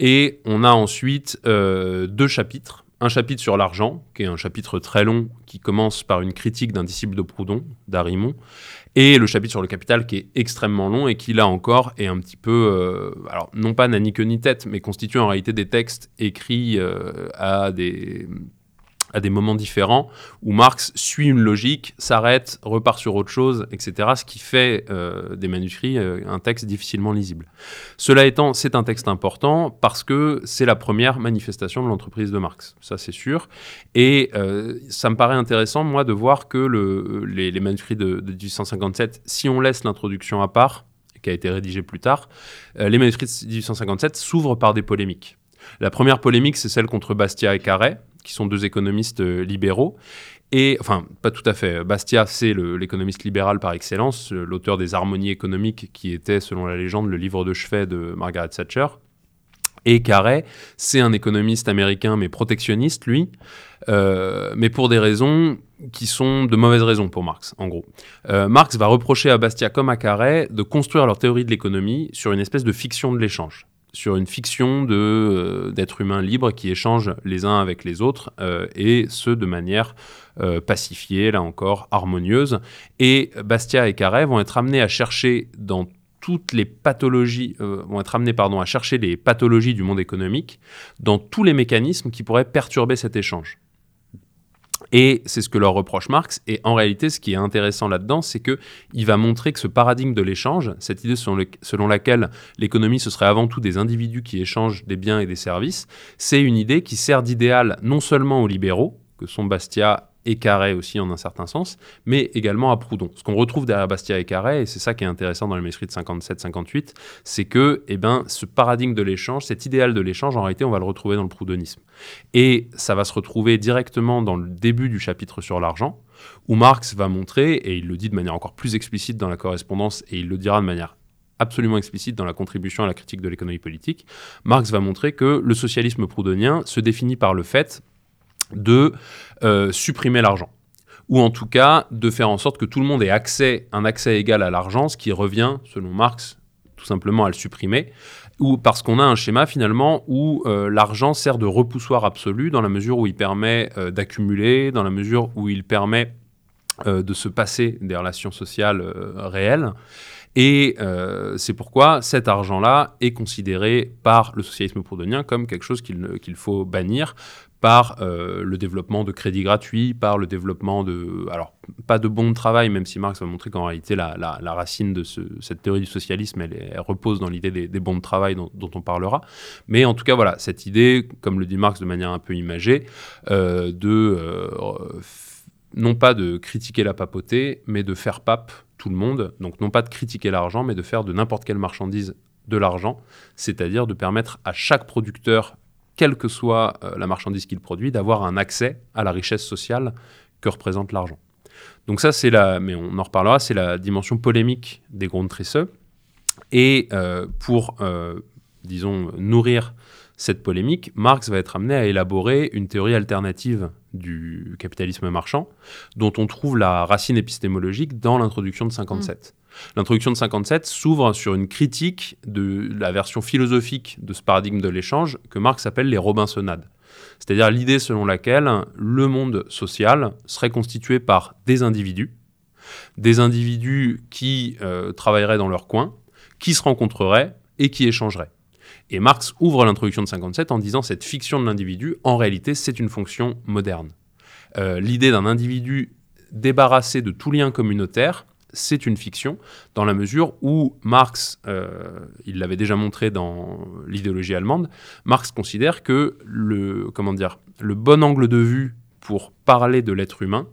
Et on a ensuite deux chapitres un chapitre sur l'argent, qui est un chapitre très long, qui commence par une critique d'un disciple de Proudhon, d'Arimon, et le chapitre sur le capital, qui est extrêmement long et qui, là encore, est un petit peu, euh, alors non pas nanny que ni tête, mais constitue en réalité des textes écrits euh, à des à des moments différents, où Marx suit une logique, s'arrête, repart sur autre chose, etc., ce qui fait euh, des manuscrits euh, un texte difficilement lisible. Cela étant, c'est un texte important parce que c'est la première manifestation de l'entreprise de Marx, ça c'est sûr, et euh, ça me paraît intéressant, moi, de voir que le, les, manuscrits de, de 1857, si on laisse l'introduction à part, qui a été rédigée plus tard, les manuscrits de 1857 s'ouvrent par des polémiques. La première polémique, c'est celle contre Bastia et Carré, qui sont deux économistes euh, libéraux. Et, enfin, pas tout à fait. Bastia, c'est l'économiste libéral par excellence, euh, l'auteur des Harmonies économiques, qui était, selon la légende, le livre de chevet de Margaret Thatcher. Et Carré, c'est un économiste américain, mais protectionniste, lui, euh, mais pour des raisons qui sont de mauvaises raisons pour Marx, en gros. Marx va reprocher à Bastia comme à Carré de construire leur théorie de l'économie sur une espèce de fiction de l'échange sur une fiction de euh, d'êtres humains libres qui échangent les uns avec les autres euh, et ce de manière euh, pacifiée, là encore harmonieuse. Et Bastia et Carré vont être amenés à chercher dans toutes les pathologies, vont être amenés pardon, à chercher les pathologies du monde économique dans tous les mécanismes qui pourraient perturber cet échange. Et c'est ce que leur reproche Marx. Et en réalité, ce qui est intéressant là-dedans, c'est qu'il va montrer que ce paradigme de l'échange, cette idée selon, laquelle l'économie, ce serait avant tout des individus qui échangent des biens et des services, c'est une idée qui sert d'idéal non seulement aux libéraux, que sont Bastia et Carré aussi en un certain sens, mais également à Proudhon. Ce qu'on retrouve derrière Bastia et Carré, et c'est ça qui est intéressant dans le manuscrit de 57-58, c'est que eh ben, ce paradigme de l'échange, cet idéal de l'échange, en réalité, on va le retrouver dans le proudhonisme. Et ça va se retrouver directement dans le début du chapitre sur l'argent, où Marx va montrer, et il le dit de manière encore plus explicite dans la correspondance, et il le dira de manière absolument explicite dans la contribution à la critique de l'économie politique, Marx va montrer que le socialisme proudhonien se définit par le fait de euh, supprimer l'argent. Ou en tout cas, de faire en sorte que tout le monde ait accès, un accès égal à l'argent, ce qui revient, selon Marx, tout simplement à le supprimer, ou parce qu'on a un schéma finalement où euh, l'argent sert de repoussoir absolu dans la mesure où il permet euh, d'accumuler, dans la mesure où il permet de se passer des relations sociales réelles. Et c'est pourquoi cet argent-là est considéré par le socialisme proudhonien comme quelque chose qu'il faut bannir, par euh, le développement de crédits gratuits, par le développement de... Alors, pas de bons de travail, même si Marx va montrer qu'en réalité, la, racine de cette théorie du socialisme, elle, repose dans l'idée des, bons de travail dont, on parlera. Mais en tout cas, voilà, cette idée, comme le dit Marx de manière un peu imagée, euh, de... Euh, non pas de critiquer la papauté, mais de faire pape tout le monde. Donc non pas de critiquer l'argent, mais de faire de n'importe quelle marchandise de l'argent, c'est-à-dire de permettre à chaque producteur quelle que soit euh, la marchandise qu'il produit, d'avoir un accès à la richesse sociale que représente l'argent. Donc ça, c'est la, mais on en reparlera, c'est la dimension polémique des Grundrisse. Et euh, pour, euh, disons, nourrir cette polémique, Marx va être amené à élaborer une théorie alternative du capitalisme marchand, dont on trouve la racine épistémologique dans l'introduction de 57. L'introduction de 57 s'ouvre sur une critique de la version philosophique de ce paradigme de l'échange que Marx appelle les Robinsonades. C'est-à-dire l'idée selon laquelle le monde social serait constitué par des individus, des individus qui euh, travailleraient dans leur coin, qui se rencontreraient et qui échangeraient. Et Marx ouvre l'introduction de 57 en disant cette fiction de l'individu, en réalité, c'est une fonction moderne. Euh, l'idée d'un individu débarrassé de tout lien communautaire c'est une fiction, dans la mesure où Marx, euh, il l'avait déjà montré dans l'idéologie allemande, Marx considère que le, le bon angle de vue pour parler de l'être humain,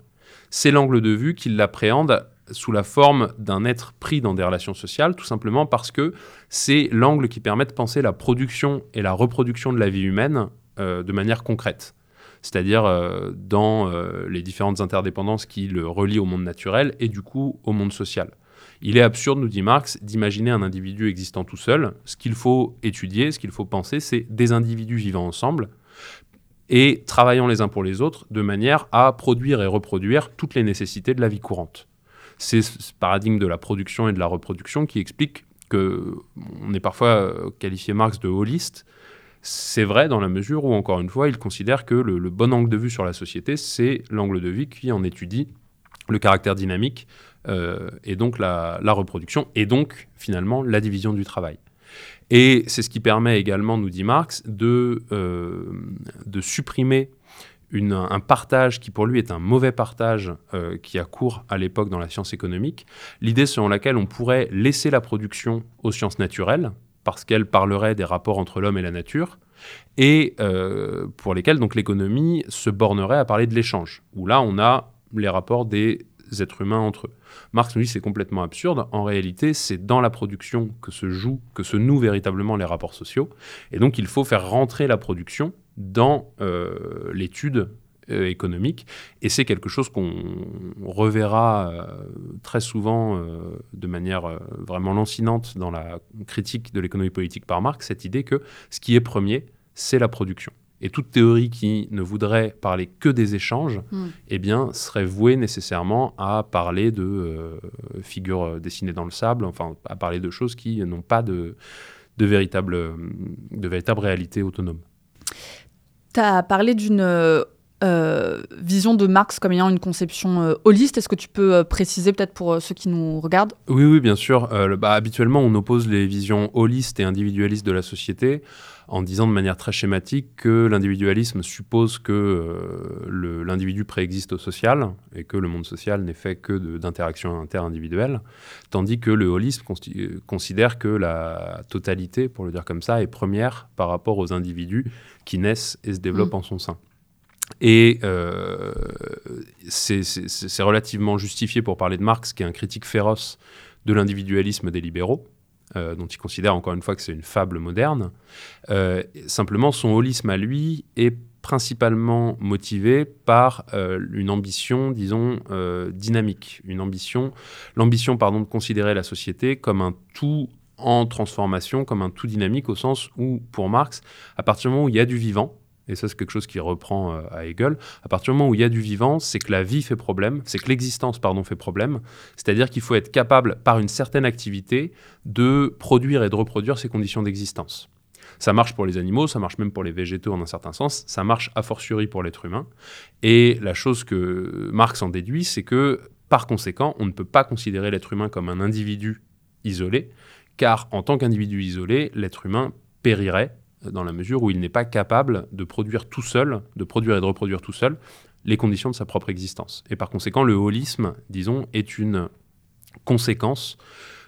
c'est l'angle de vue qu'il l'appréhende sous la forme d'un être pris dans des relations sociales, tout simplement parce que c'est l'angle qui permet de penser la production et la reproduction de la vie humaine euh, de manière concrète c'est-à-dire euh, dans euh, les différentes interdépendances qui le relient au monde naturel et du coup au monde social. Il est absurde, nous dit Marx, d'imaginer un individu existant tout seul. Ce qu'il faut étudier, ce qu'il faut penser, c'est des individus vivant ensemble et travaillant les uns pour les autres de manière à produire et reproduire toutes les nécessités de la vie courante. C'est ce paradigme de la production et de la reproduction qui explique que on est parfois euh, qualifié Marx de holiste. C'est vrai dans la mesure où, encore une fois, il considère que le, bon angle de vue sur la société, c'est l'angle de vue qui en étudie le caractère dynamique euh, et donc la, reproduction, et donc finalement la division du travail. Et c'est ce qui permet également, nous dit Marx, de, euh, de supprimer un partage qui pour lui est un mauvais partage euh, qui a cours à l'époque dans la science économique, l'idée selon laquelle on pourrait laisser la production aux sciences naturelles, parce qu'elle parlerait des rapports entre l'homme et la nature, et euh, pour lesquelles donc l'économie se bornerait à parler de l'échange, où là on a les rapports des êtres humains entre eux. Marx nous dit c'est complètement absurde. En réalité, c'est dans la production que se jouent, que se nouent véritablement les rapports sociaux. Et donc, il faut faire rentrer la production dans euh, l'étude euh, économique. Et c'est quelque chose qu'on reverra euh, très souvent de manière vraiment lancinante dans la critique de l'économie politique par Marx, cette idée que ce qui est premier, c'est la production. Et toute théorie qui ne voudrait parler que des échanges,
Mm.
eh bien, serait vouée nécessairement à parler de figures dessinées dans le sable, enfin, à parler de choses qui n'ont pas de, de, véritable, de véritable réalité autonome.
Tu as parlé d'une euh, euh, vision de Marx comme ayant une conception euh, holiste. Est-ce que tu peux préciser peut-être pour ceux qui nous regardent?
Oui, oui, bien sûr. Bah, habituellement, on oppose les visions holistes et individualistes de la société en disant de manière très schématique que l'individualisme suppose que euh, l'individu préexiste au social et que le monde social n'est fait que d'interactions interindividuelles, tandis que le holisme considère que la totalité, pour le dire comme ça, est première par rapport aux individus qui naissent et se développent
Mm.
en son sein. Et euh, c'est relativement justifié pour parler de Marx, qui est un critique féroce de l'individualisme des libéraux, euh, dont il considère encore une fois que c'est une fable moderne. Euh, simplement, son holisme à lui est principalement motivé par euh, une ambition, disons, dynamique, une ambition, l'ambition, pardon, de considérer la société comme un tout en transformation, comme un tout dynamique, au sens où, pour Marx, à partir du moment où il y a du vivant, et ça c'est quelque chose qui reprend euh, à Hegel, à partir du moment où il y a du vivant, c'est que la vie fait problème, c'est que l'existence, pardon, fait problème, c'est-à-dire qu'il faut être capable, par une certaine activité, de produire et de reproduire ces conditions d'existence. Ça marche pour les animaux, ça marche même pour les végétaux en un certain sens, ça marche a fortiori pour l'être humain. Et la chose que Marx en déduit, c'est que, par conséquent, on ne peut pas considérer l'être humain comme un individu isolé, car en tant qu'individu isolé, l'être humain périrait dans la mesure où il n'est pas capable de produire tout seul, de produire et de reproduire tout seul les conditions de sa propre existence. Et par conséquent, le holisme, disons, est une conséquence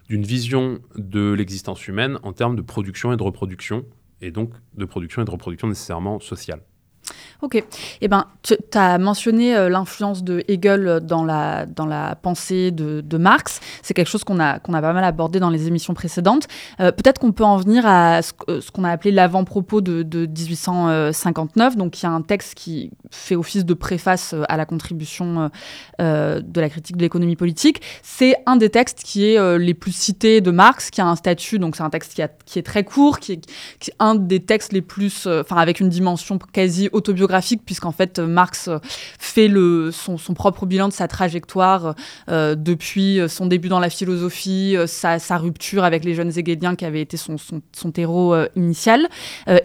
d'une vision de l'existence humaine en termes de production et de reproduction, et donc de production et de reproduction nécessairement sociale.
Ok. Eh ben, tu as mentionné euh, l'influence de Hegel euh, dans la, dans la pensée de, Marx. C'est quelque chose qu'on a, qu'on a pas mal abordé dans les émissions précédentes. Euh, Peut-être qu'on peut en venir à ce, ce qu'on a appelé l'avant-propos de, de 1859. Donc, il y a un texte qui fait office de préface euh, à la contribution euh, euh, de la critique de l'économie politique. C'est un des textes qui est euh, les plus cités de Marx, qui a un statut. Donc, c'est un texte qui, a- qui est très court, qui est, un des textes les plus, euh, enfin avec une dimension quasi autobiographique, puisqu'en fait euh, Marx euh, fait le, son, propre bilan de sa trajectoire euh, depuis son début dans la philosophie, sa, rupture avec les jeunes hegeliens qui avait été son, son, terreau initial,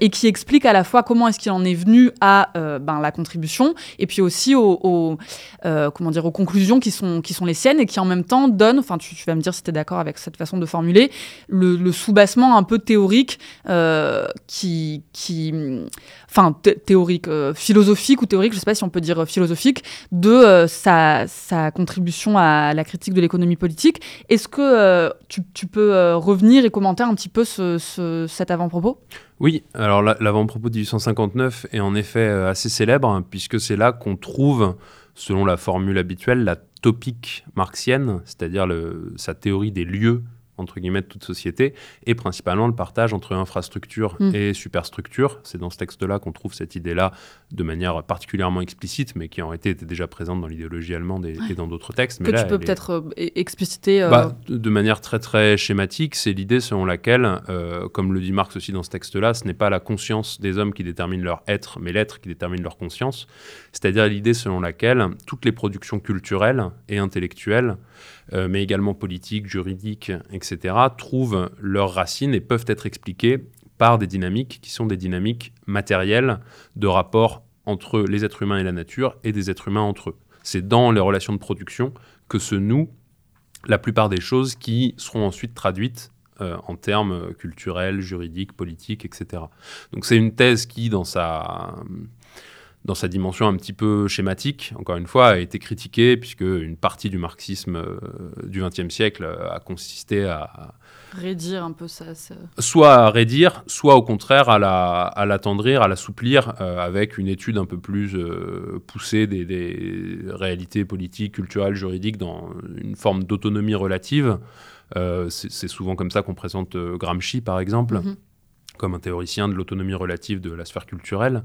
et qui explique à la fois comment est-ce qu'il en est venu à ben, la contribution, et puis aussi aux, comment dire, aux conclusions qui sont, qui sont les siennes, et qui en même temps donnent, enfin tu, vas me dire si tu es d'accord avec cette façon de formuler, le, soubassement un peu théorique qui, qui, enfin thé- euh, philosophique ou théorique, je sais pas si on peut dire euh, philosophique, de euh, sa, contribution à la critique de l'économie politique. Est-ce que tu, peux revenir et commenter un petit peu ce, ce- cet avant-propos?
Oui, alors la- l'avant-propos de 1859 est en effet assez célèbre, hein, puisque c'est là qu'on trouve, selon la formule habituelle, la topique marxienne, c'est-à-dire sa théorie des lieux entre guillemets de toute société, et principalement le partage entre infrastructure
Mm.
et superstructure. C'est dans ce texte-là qu'on trouve cette idée-là de manière particulièrement explicite, mais qui en réalité était déjà présente dans l'idéologie allemande et, et dans d'autres textes. Mais
que
là,
tu peux
est-
peut-être euh, expliciter euh,
bah, de de manière très très schématique, c'est l'idée selon laquelle, euh, comme le dit Marx aussi dans ce texte-là, ce n'est pas la conscience des hommes qui détermine leur être, mais l'être qui détermine leur conscience. C'est-à-dire l'idée selon laquelle toutes les productions culturelles et intellectuelles euh, mais également politiques, juridiques, etc., trouvent leurs racines et peuvent être expliquées par des dynamiques qui sont des dynamiques matérielles de rapport entre les êtres humains et la nature et des êtres humains entre eux. C'est dans les relations de production que se nouent la plupart des choses qui seront ensuite traduites euh, en termes culturels, juridiques, politiques, etc. Donc c'est une thèse qui, dans sa, dans sa dimension un petit peu schématique, encore une fois, a été critiquée, puisque une partie du marxisme euh, du XXe siècle a consisté à,
Rédire un peu ça.
Soit à rédire, soit au contraire à la, à l'attendrir, à l'assouplir euh, avec une étude un peu plus poussée des, des, réalités politiques, culturelles, juridiques dans une forme d'autonomie relative. Euh, c'est souvent comme ça qu'on présente euh, Gramsci, par exemple, mhm. comme un théoricien de l'autonomie relative de la sphère culturelle.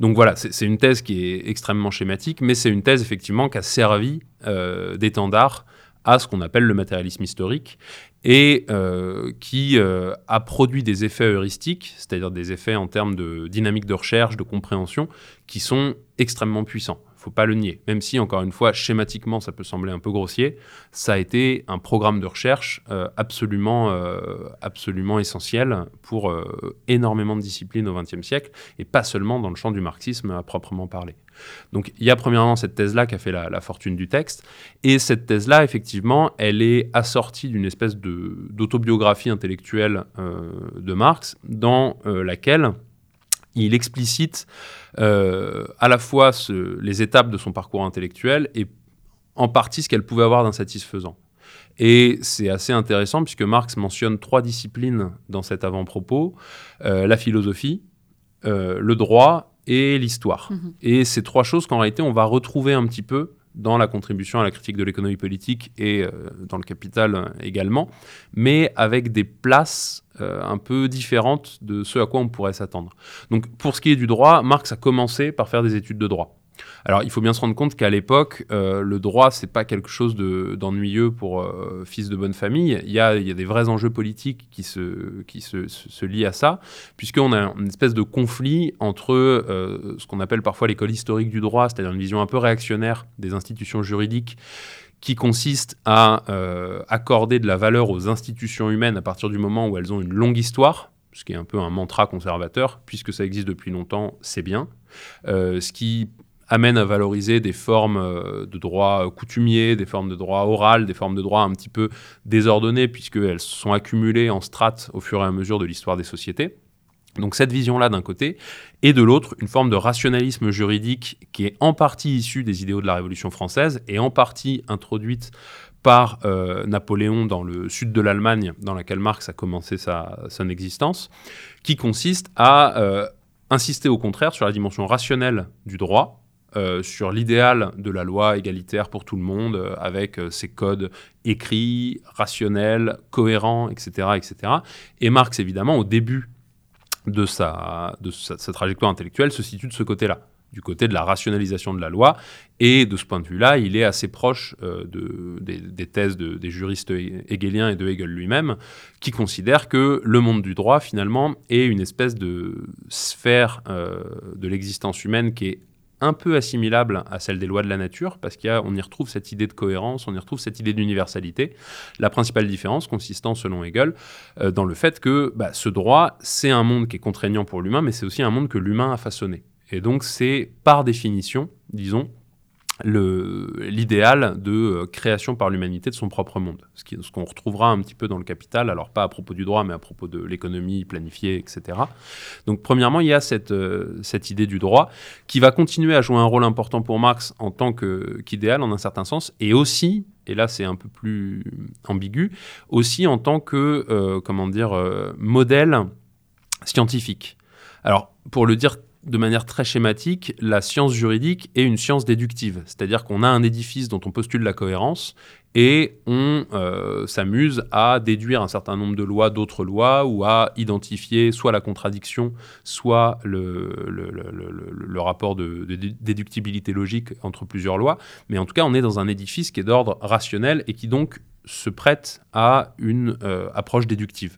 Donc voilà, c'est une thèse qui est extrêmement schématique, mais c'est une thèse effectivement qui a servi euh, d'étendard à ce qu'on appelle le matérialisme historique et qui a produit des effets heuristiques, c'est-à-dire des effets en termes de dynamique de recherche, de compréhension, qui sont extrêmement puissants faut pas le nier. Même si, encore une fois, schématiquement, ça peut sembler un peu grossier, ça a été un programme de recherche euh, absolument, euh, absolument essentiel pour euh, énormément de disciplines au XXe siècle, et pas seulement dans le champ du marxisme à proprement parler. Donc il y a premièrement cette thèse-là qui a fait la, fortune du texte, et cette thèse-là, effectivement, elle est assortie d'une espèce d'autobiographie intellectuelle de Marx, dans laquelle il explicite euh, à la fois les étapes de son parcours intellectuel et en partie ce qu'elle pouvait avoir d'insatisfaisant. Et c'est assez intéressant puisque Marx mentionne trois disciplines dans cet avant-propos, euh, la philosophie, euh, le droit et l'histoire. Mm-hmm. Et ces trois choses qu'en réalité on va retrouver un petit peu dans la contribution à la critique de l'économie politique et euh, dans le capital euh, également, mais avec des places euh, un peu différentes de ce à quoi on pourrait s'attendre. Donc pour ce qui est du droit, Marx a commencé par faire des études de droit. Alors, il faut bien se rendre compte qu'à l'époque, euh, le droit, c'est pas quelque chose d'ennuyeux pour euh, fils de bonne famille. Il y, a, des vrais enjeux politiques qui se, qui se, se, lient à ça, puisqu'on a une espèce de conflit entre euh, ce qu'on appelle parfois l'école historique du droit, c'est-à-dire une vision un peu réactionnaire des institutions juridiques, qui consiste à accorder de la valeur aux institutions humaines à partir du moment où elles ont une longue histoire, ce qui est un peu un mantra conservateur, puisque ça existe depuis longtemps, c'est bien. ce qui amène à valoriser des formes euh, de droit coutumier, des formes de droit oral, des formes de droit un petit peu désordonnées, puisqu'elles sont accumulées en strates au fur et à mesure de l'histoire des sociétés. Donc cette vision-là d'un côté, et de l'autre, une forme de rationalisme juridique qui est en partie issue des idéaux de la Révolution française et en partie introduite par euh, Napoléon dans le sud de l'Allemagne, dans laquelle Marx a commencé sa, son existence, qui consiste à euh, insister au contraire sur la dimension rationnelle du droit, euh, sur l'idéal de la loi égalitaire pour tout le monde, euh, avec euh, ses codes écrits, rationnels, cohérents, etc., etc. Et Marx, évidemment, au début de sa, de sa, trajectoire intellectuelle, se situe de ce côté-là du côté de la rationalisation de la loi. Et de ce point de vue-là, il est assez proche de, des, thèses des juristes hegeliens et de Hegel lui-même, qui considèrent que le monde du droit, finalement, est une espèce de sphère de l'existence humaine qui est un peu assimilable à celle des lois de la nature, parce qu'on y retrouve cette idée de cohérence, on y retrouve cette idée d'universalité. La principale différence consistant, selon Hegel, euh, dans le fait que bah, ce droit, c'est un monde qui est contraignant pour l'humain, mais c'est aussi un monde que l'humain a façonné. Et donc c'est par définition, disons, l'idéal de euh, création par l'humanité de son propre monde. Ce qu'on retrouvera un petit peu dans le Capital, alors pas à propos du droit, mais à propos de l'économie planifiée, etc. Donc premièrement, il y a cette, euh, cette idée du droit qui va continuer à jouer un rôle important pour Marx en tant qu'idéal, en un certain sens, et aussi, et là c'est un peu plus ambigu, aussi en tant que, euh, comment dire, modèle scientifique. Alors, pour le dire de manière très schématique, la science juridique est une science déductive, c'est-à-dire qu'on a un édifice dont on postule la cohérence et on euh, s'amuse à déduire un certain nombre de lois d'autres lois ou à identifier soit la contradiction, soit le, rapport de, déductibilité logique entre plusieurs lois. Mais en tout cas, on est dans un édifice qui est d'ordre rationnel et qui donc se prête à une euh, approche déductive.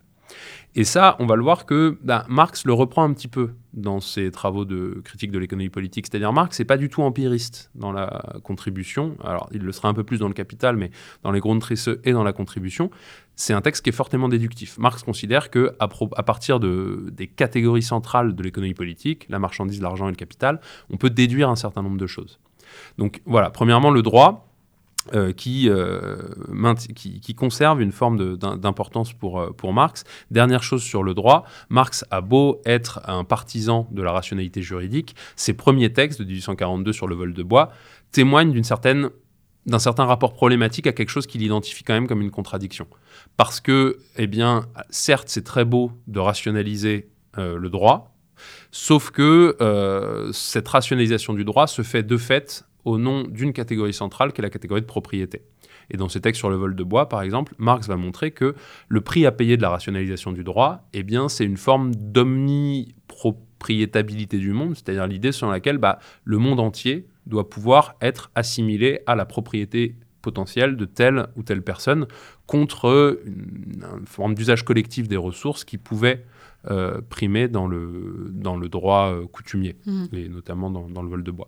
Et ça, on va le voir que bah, Marx le reprend un petit peu dans ses travaux de critique de l'économie politique. C'est-à-dire Marx n'est pas du tout empiriste dans la contribution. Alors, il le sera un peu plus dans le Capital, mais dans les Grundrisse et dans la contribution, c'est un texte qui est fortement déductif. Marx considère que à, partir de, des catégories centrales de l'économie politique, la marchandise, l'argent et le capital, on peut déduire un certain nombre de choses. Donc voilà, premièrement, le droit, euh, qui, euh, qui, conserve une forme d'importance pour, euh, pour Marx. Dernière chose sur le droit, Marx a beau être un partisan de la rationalité juridique, ses premiers textes de 1842 sur le vol de bois témoignent d'un certain rapport problématique à quelque chose qu'il identifie quand même comme une contradiction. Parce que, eh bien, certes, c'est très beau de rationaliser le droit, sauf que cette rationalisation du droit se fait de fait au nom d'une catégorie centrale qui est la catégorie de propriété. Et dans ses textes sur le vol de bois, par exemple, Marx va montrer que le prix à payer de la rationalisation du droit, eh bien, c'est une forme d'omnipropriétabilité du monde, c'est-à-dire l'idée selon laquelle bah, le monde entier doit pouvoir être assimilé à la propriété potentielle de telle ou telle personne contre une, forme d'usage collectif des ressources qui pouvait euh, primer dans le, dans le droit euh, coutumier, mmh. et notamment dans, dans, le vol de bois.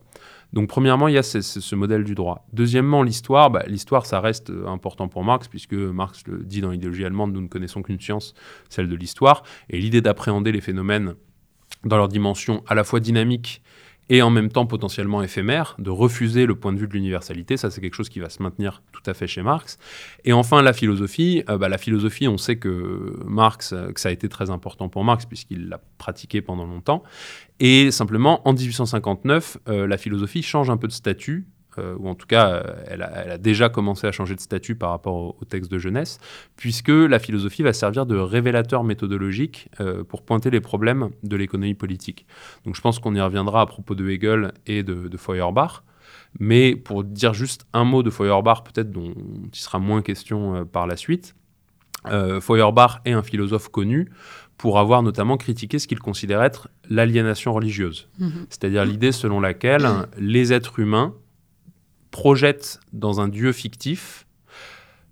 Donc premièrement, il y a ce, modèle du droit. Deuxièmement, l'histoire, bah, l'histoire, ça reste euh, important pour Marx, puisque Marx le dit dans l'idéologie allemande, nous ne connaissons qu'une science, celle de l'histoire, et l'idée d'appréhender les phénomènes dans leur dimension à la fois dynamique et en même temps potentiellement éphémère, de refuser le point de vue de l'universalité. Ça, c'est quelque chose qui va se maintenir tout à fait chez Marx. Et enfin, la philosophie. Euh, bah, la philosophie, on sait que Marx, euh, que ça a été très important pour Marx, puisqu'il l'a pratiqué pendant longtemps. Et simplement, en 1859, euh, la philosophie change un peu de statut euh, ou en tout cas, euh, elle a, déjà commencé à changer de statut par rapport au, texte de jeunesse, puisque la philosophie va servir de révélateur méthodologique euh, pour pointer les problèmes de l'économie politique. Donc je pense qu'on y reviendra à propos de Hegel et de, Feuerbach. Mais pour dire juste un mot de Feuerbach, peut-être dont il sera moins question par la suite, Feuerbach est un philosophe connu pour avoir notamment critiqué ce qu'il considère être l'aliénation religieuse, mmh c'est-à-dire l'idée selon laquelle les êtres humains projette dans un Dieu fictif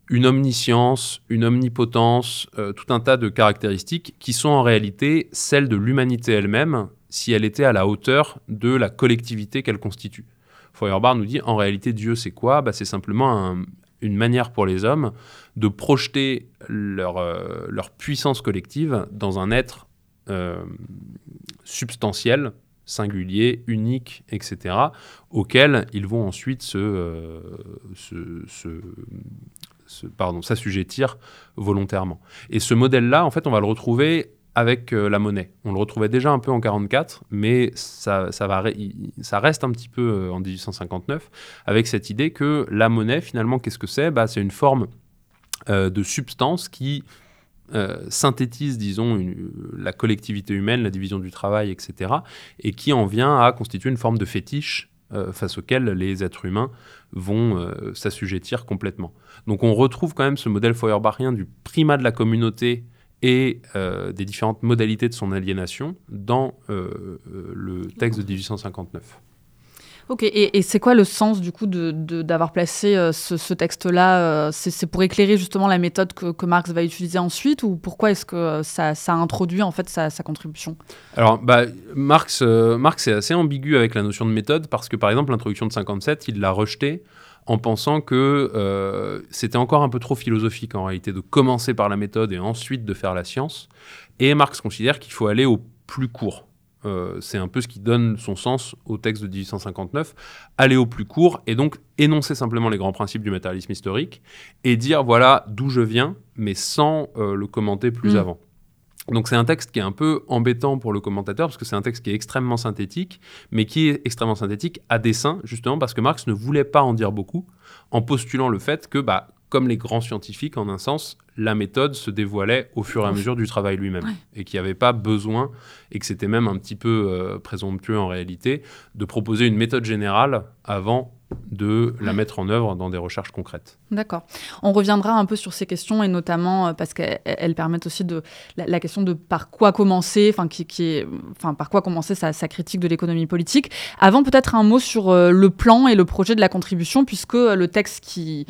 une omniscience, une omnipotence, euh, tout un tas de caractéristiques qui sont en réalité celles de l'humanité elle-même si elle était à la hauteur de la collectivité qu'elle constitue. Feuerbach nous dit en réalité Dieu c'est quoi? Bah, C'est simplement une manière pour les hommes de projeter leur, euh, puissance collective dans un être euh, substantiel, singulier, unique, etc., auxquels ils vont ensuite se, euh, s'assujettir volontairement. Et ce modèle-là, en fait, on va le retrouver avec euh, la monnaie. On le retrouvait déjà un peu en 44, mais ça, ça reste un petit peu euh, en 1859, avec cette idée que la monnaie, finalement, qu'est-ce que c'est? Bah, C'est une forme de substance qui euh, synthétise, disons, la collectivité humaine, la division du travail, etc., et qui en vient à constituer une forme de fétiche euh, face auquel les êtres humains vont euh, s'assujettir complètement. Donc on retrouve quand même ce modèle feuerbachien du primat de la communauté et des différentes modalités de son aliénation dans le texte de 1859.
Ok, et, c'est quoi le sens du coup d'avoir placé euh, ce, texte-là euh, C'est pour éclairer justement la méthode que, Marx va utiliser ensuite ou pourquoi est-ce que euh, ça, introduit en fait sa, contribution?
Alors, bah, Marx, Marx est assez ambigu avec la notion de méthode parce que par exemple l'introduction de 57, il l'a rejetée en pensant que c'était encore un peu trop philosophique en réalité de commencer par la méthode et ensuite de faire la science. Et Marx considère qu'il faut aller au plus court. Euh, c'est un peu ce qui donne son sens au texte de 1859, aller au plus court et donc énoncer simplement les grands principes du matérialisme historique et dire voilà d'où je viens, mais sans euh, le commenter plus mm. avant. Donc c'est un texte qui est un peu embêtant pour le commentateur parce que c'est un texte qui est extrêmement synthétique, mais qui est extrêmement synthétique à dessein, justement parce que Marx ne voulait pas en dire beaucoup, en postulant le fait que, bah, comme les grands scientifiques, en un sens, la méthode se dévoilait au fur et à mesure du travail lui-même. Et qu'il n'y avait pas besoin, et que c'était même un petit peu euh, présomptueux en réalité, de proposer une méthode générale avant de la mettre en œuvre dans des recherches concrètes.
D'accord. On reviendra un peu sur ces questions et notamment euh, parce qu'elles permettent aussi de la, question de par quoi commencer, enfin qui, qui, est, enfin par quoi commencer sa, critique de l'économie politique. Avant peut-être un mot sur euh, le plan et le projet de la contribution puisque le texte qui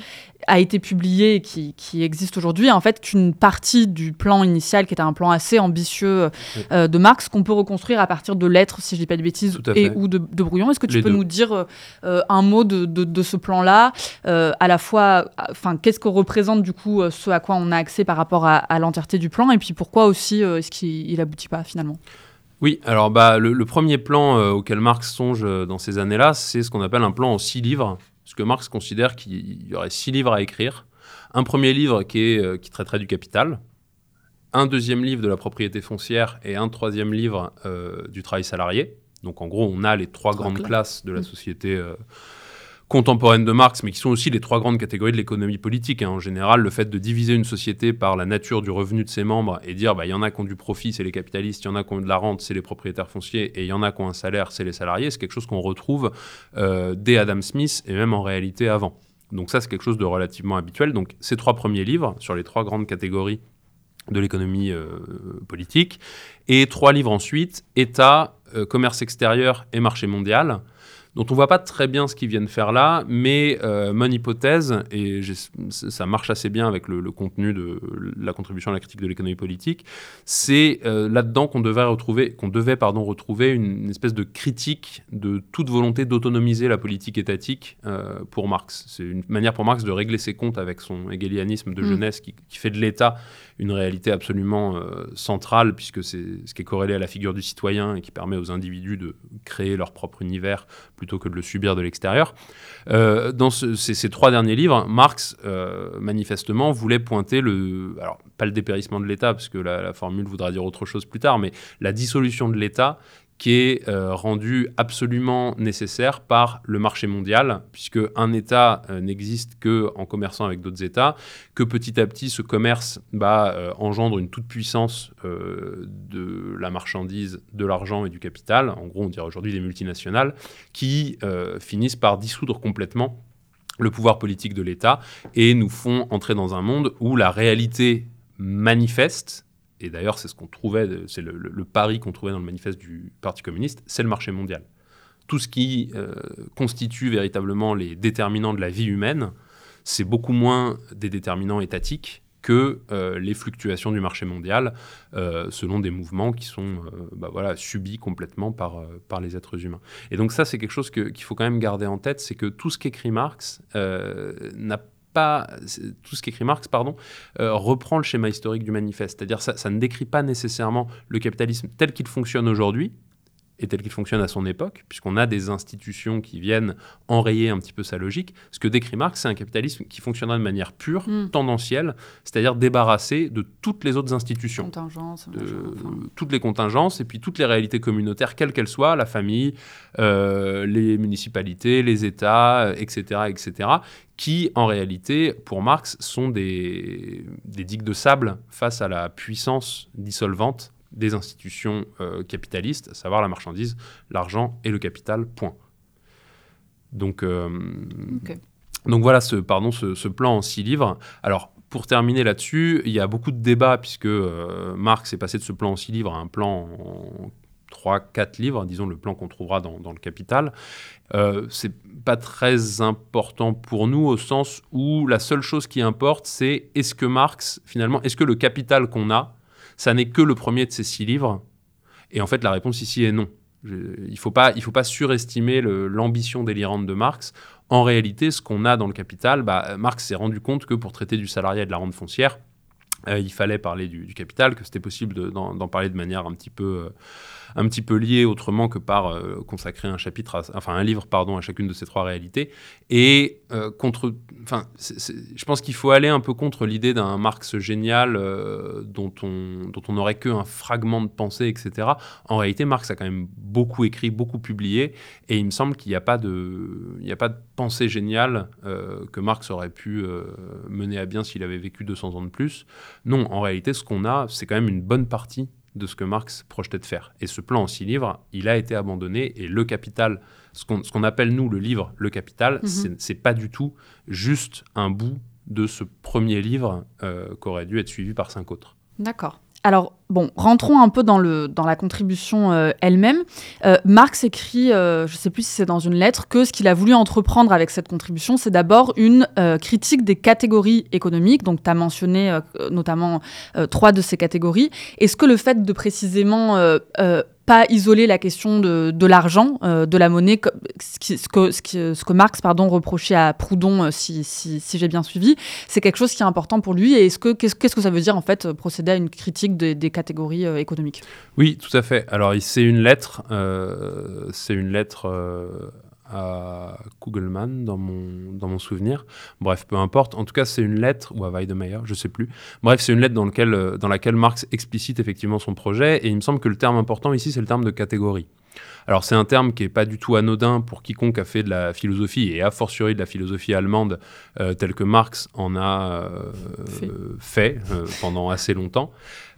a été publié et qui, qui existe aujourd'hui, en fait qu'une partie du plan initial, qui était un plan assez ambitieux euh, de Marx, qu'on peut reconstruire à partir de lettres, si je dis pas de bêtises, et ou de, de brouillons. Est-ce que tu peux nous dire un mot de, de, de ce plan-là, euh, à la fois, enfin, qu'est-ce que représente du coup euh, ce à quoi on a accès par rapport à, l'entièreté du plan, et puis pourquoi aussi euh, est-ce qu'il aboutit pas finalement?
Oui, alors bah, le, premier plan auquel Marx songe dans ces années-là, c'est ce qu'on appelle un plan en six livres, parce que Marx considère qu'il y aurait six livres à écrire. Un premier livre qui, est, qui traiterait du capital, un deuxième livre de la propriété foncière et un troisième livre du travail salarié. Donc en gros, on a les trois, grandes classes de la mmh. société contemporaines de Marx, mais qui sont aussi les trois grandes catégories de l'économie politique. Hein. En général, le fait de diviser une société par la nature du revenu de ses membres et dire bah, il y en a qui ont du profit, c'est les capitalistes, il y en a qui ont de la rente, c'est les propriétaires fonciers, et il y en a qui ont un salaire, c'est les salariés, c'est quelque chose qu'on retrouve euh, dès Adam Smith et même en réalité avant. Donc ça, c'est quelque chose de relativement habituel. Donc ces trois premiers livres sur les trois grandes catégories de l'économie euh, politique, et trois livres ensuite, État, euh, commerce extérieur et marché mondial, dont on voit pas très bien ce qu'ils viennent faire là, mais euh, mon hypothèse, et ça marche assez bien avec le, contenu de la contribution à la critique de l'économie politique, c'est euh, là-dedans qu'on devait retrouver, qu'on devait pardon retrouver une, espèce de critique de toute volonté d'autonomiser la politique étatique euh, pour Marx. C'est une manière pour Marx de régler ses comptes avec son hegelianisme de mm. jeunesse qui, qui fait de l'État une réalité absolument euh, centrale, puisque c'est ce qui est corrélé à la figure du citoyen et qui permet aux individus de créer leur propre univers plutôt que de le subir de l'extérieur. Euh, dans ces, trois derniers livres, Marx, euh, manifestement, voulait pointer le... Alors, pas le dépérissement de l'État, parce que la, la formule voudra dire autre chose plus tard, mais la dissolution de l'État qui est euh, rendu absolument nécessaire par le marché mondial, puisque un État euh, n'existe que en commerçant avec d'autres États, que petit à petit ce commerce bah, euh, engendre une toute puissance de la marchandise, de l'argent et du capital, en gros on dirait aujourd'hui des multinationales, qui finissent par dissoudre complètement le pouvoir politique de l'État et nous font entrer dans un monde où la réalité manifeste et d'ailleurs c'est ce qu'on trouvait, c'est le, pari qu'on trouvait dans le manifeste du Parti communiste, c'est le marché mondial. Tout ce qui euh, constitue véritablement les déterminants de la vie humaine, c'est beaucoup moins des déterminants étatiques que euh, les fluctuations du marché mondial euh, selon des mouvements qui sont bah voilà, subis complètement par, par les êtres humains. Et donc ça, c'est quelque chose qu'il faut quand même garder en tête, c'est que tout ce qu'écrit Marx n'a pas tout ce qu'écrit Marx, pardon, euh, reprend le schéma historique du manifeste. C'est-à-dire ça, ça ne décrit pas nécessairement le capitalisme tel qu'il fonctionne aujourd'hui, et tel qu'il fonctionne à son époque, puisqu'on a des institutions qui viennent enrayer un petit peu sa logique. Ce que décrit Marx, c'est un capitalisme qui fonctionnera de manière pure, hmm. tendancielle, c'est-à-dire débarrassé de toutes les autres institutions. de, Toutes les contingences et puis toutes les réalités communautaires, quelles qu'elles soient, la famille, euh, les municipalités, les États, etc., euh, etc., qui, en réalité, pour Marx, sont des, des digues de sable face à la puissance dissolvante des institutions euh, capitalistes, à savoir la marchandise, l'argent et le capital, point. Donc, euh, donc voilà ce, pardon, ce, plan en six livres. Alors, pour terminer là-dessus, il y a beaucoup de débats puisque euh, Marx est passé de ce plan en six livres à un plan en trois, quatre livres, disons le plan qu'on trouvera dans, dans, le Capital. Euh, c'est pas très important pour nous au sens où la seule chose qui importe, c'est est-ce que Marx, finalement, est-ce que le capital qu'on a, ça n'est que le premier de ces six livres. Et en fait, la réponse ici est non. il ne faut, pas, surestimer l'ambition délirante de Marx. En réalité, ce qu'on a dans le Capital, bah, Marx s'est rendu compte que pour traiter du salariat et de la rente foncière, euh, il fallait parler du, capital, que c'était possible d'en parler de manière un petit peu... Euh, un petit peu lié autrement que par euh, consacrer un chapitre, enfin un livre pardon à chacune de ces trois réalités. Et euh, contre, enfin, je pense qu'il faut aller un peu contre l'idée d'un Marx génial euh, dont on dont on n'aurait qu'un fragment de pensée, etc. En réalité, Marx a quand même beaucoup écrit, beaucoup publié, et il me semble qu'il n'y a pas de, il n'y a pas de pensée géniale que Marx aurait pu mener à bien s'il avait vécu 200 ans de plus. Non, en réalité, ce qu'on a, c'est quand même une bonne partie de ce que Marx projetait de faire. Et ce plan en six livres, il a été abandonné et le capital, ce qu'on appelle nous le livre Le Capital,
Mhm.
c'est pas du tout juste un bout de ce premier livre euh, qu'aurait dû être suivi par cinq autres.
D'accord. Alors, bon, rentrons un peu dans, la contribution euh, elle-même. Euh, Marx écrit, euh, je ne sais plus si c'est dans une lettre, que ce qu'il a voulu entreprendre avec cette contribution, c'est d'abord une critique des catégories économiques. Donc, tu as mentionné notamment trois de ces catégories. Est-ce que le fait de précisément pas isoler la question de, de l'argent, euh, de la monnaie, ce, qui- ce que, ce, ce que Marx pardon, reprochait à Proudhon, euh, si, si, j'ai bien suivi, c'est quelque chose qui est important pour lui. Et est-ce que qu'est-ce que ça veut dire en fait euh, procéder à une critique des, catégories économiques?
Oui, tout à fait. Alors, c'est une lettre, c'est une lettre à Kugelmann dans mon, dans mon souvenir. Bref, peu importe. En tout cas, c'est une lettre, ou à Weidemeyer, je sais plus. Bref, c'est une lettre dans, lequel, euh, dans laquelle Marx explicite effectivement son projet. Et il me semble que le terme important ici, c'est le terme de catégorie. Alors, c'est un terme qui n'est pas du tout anodin pour quiconque a fait de la philosophie, et a fortiori de la philosophie allemande, euh, telle que Marx en a euh,
Fait.
fait, euh, pendant assez longtemps.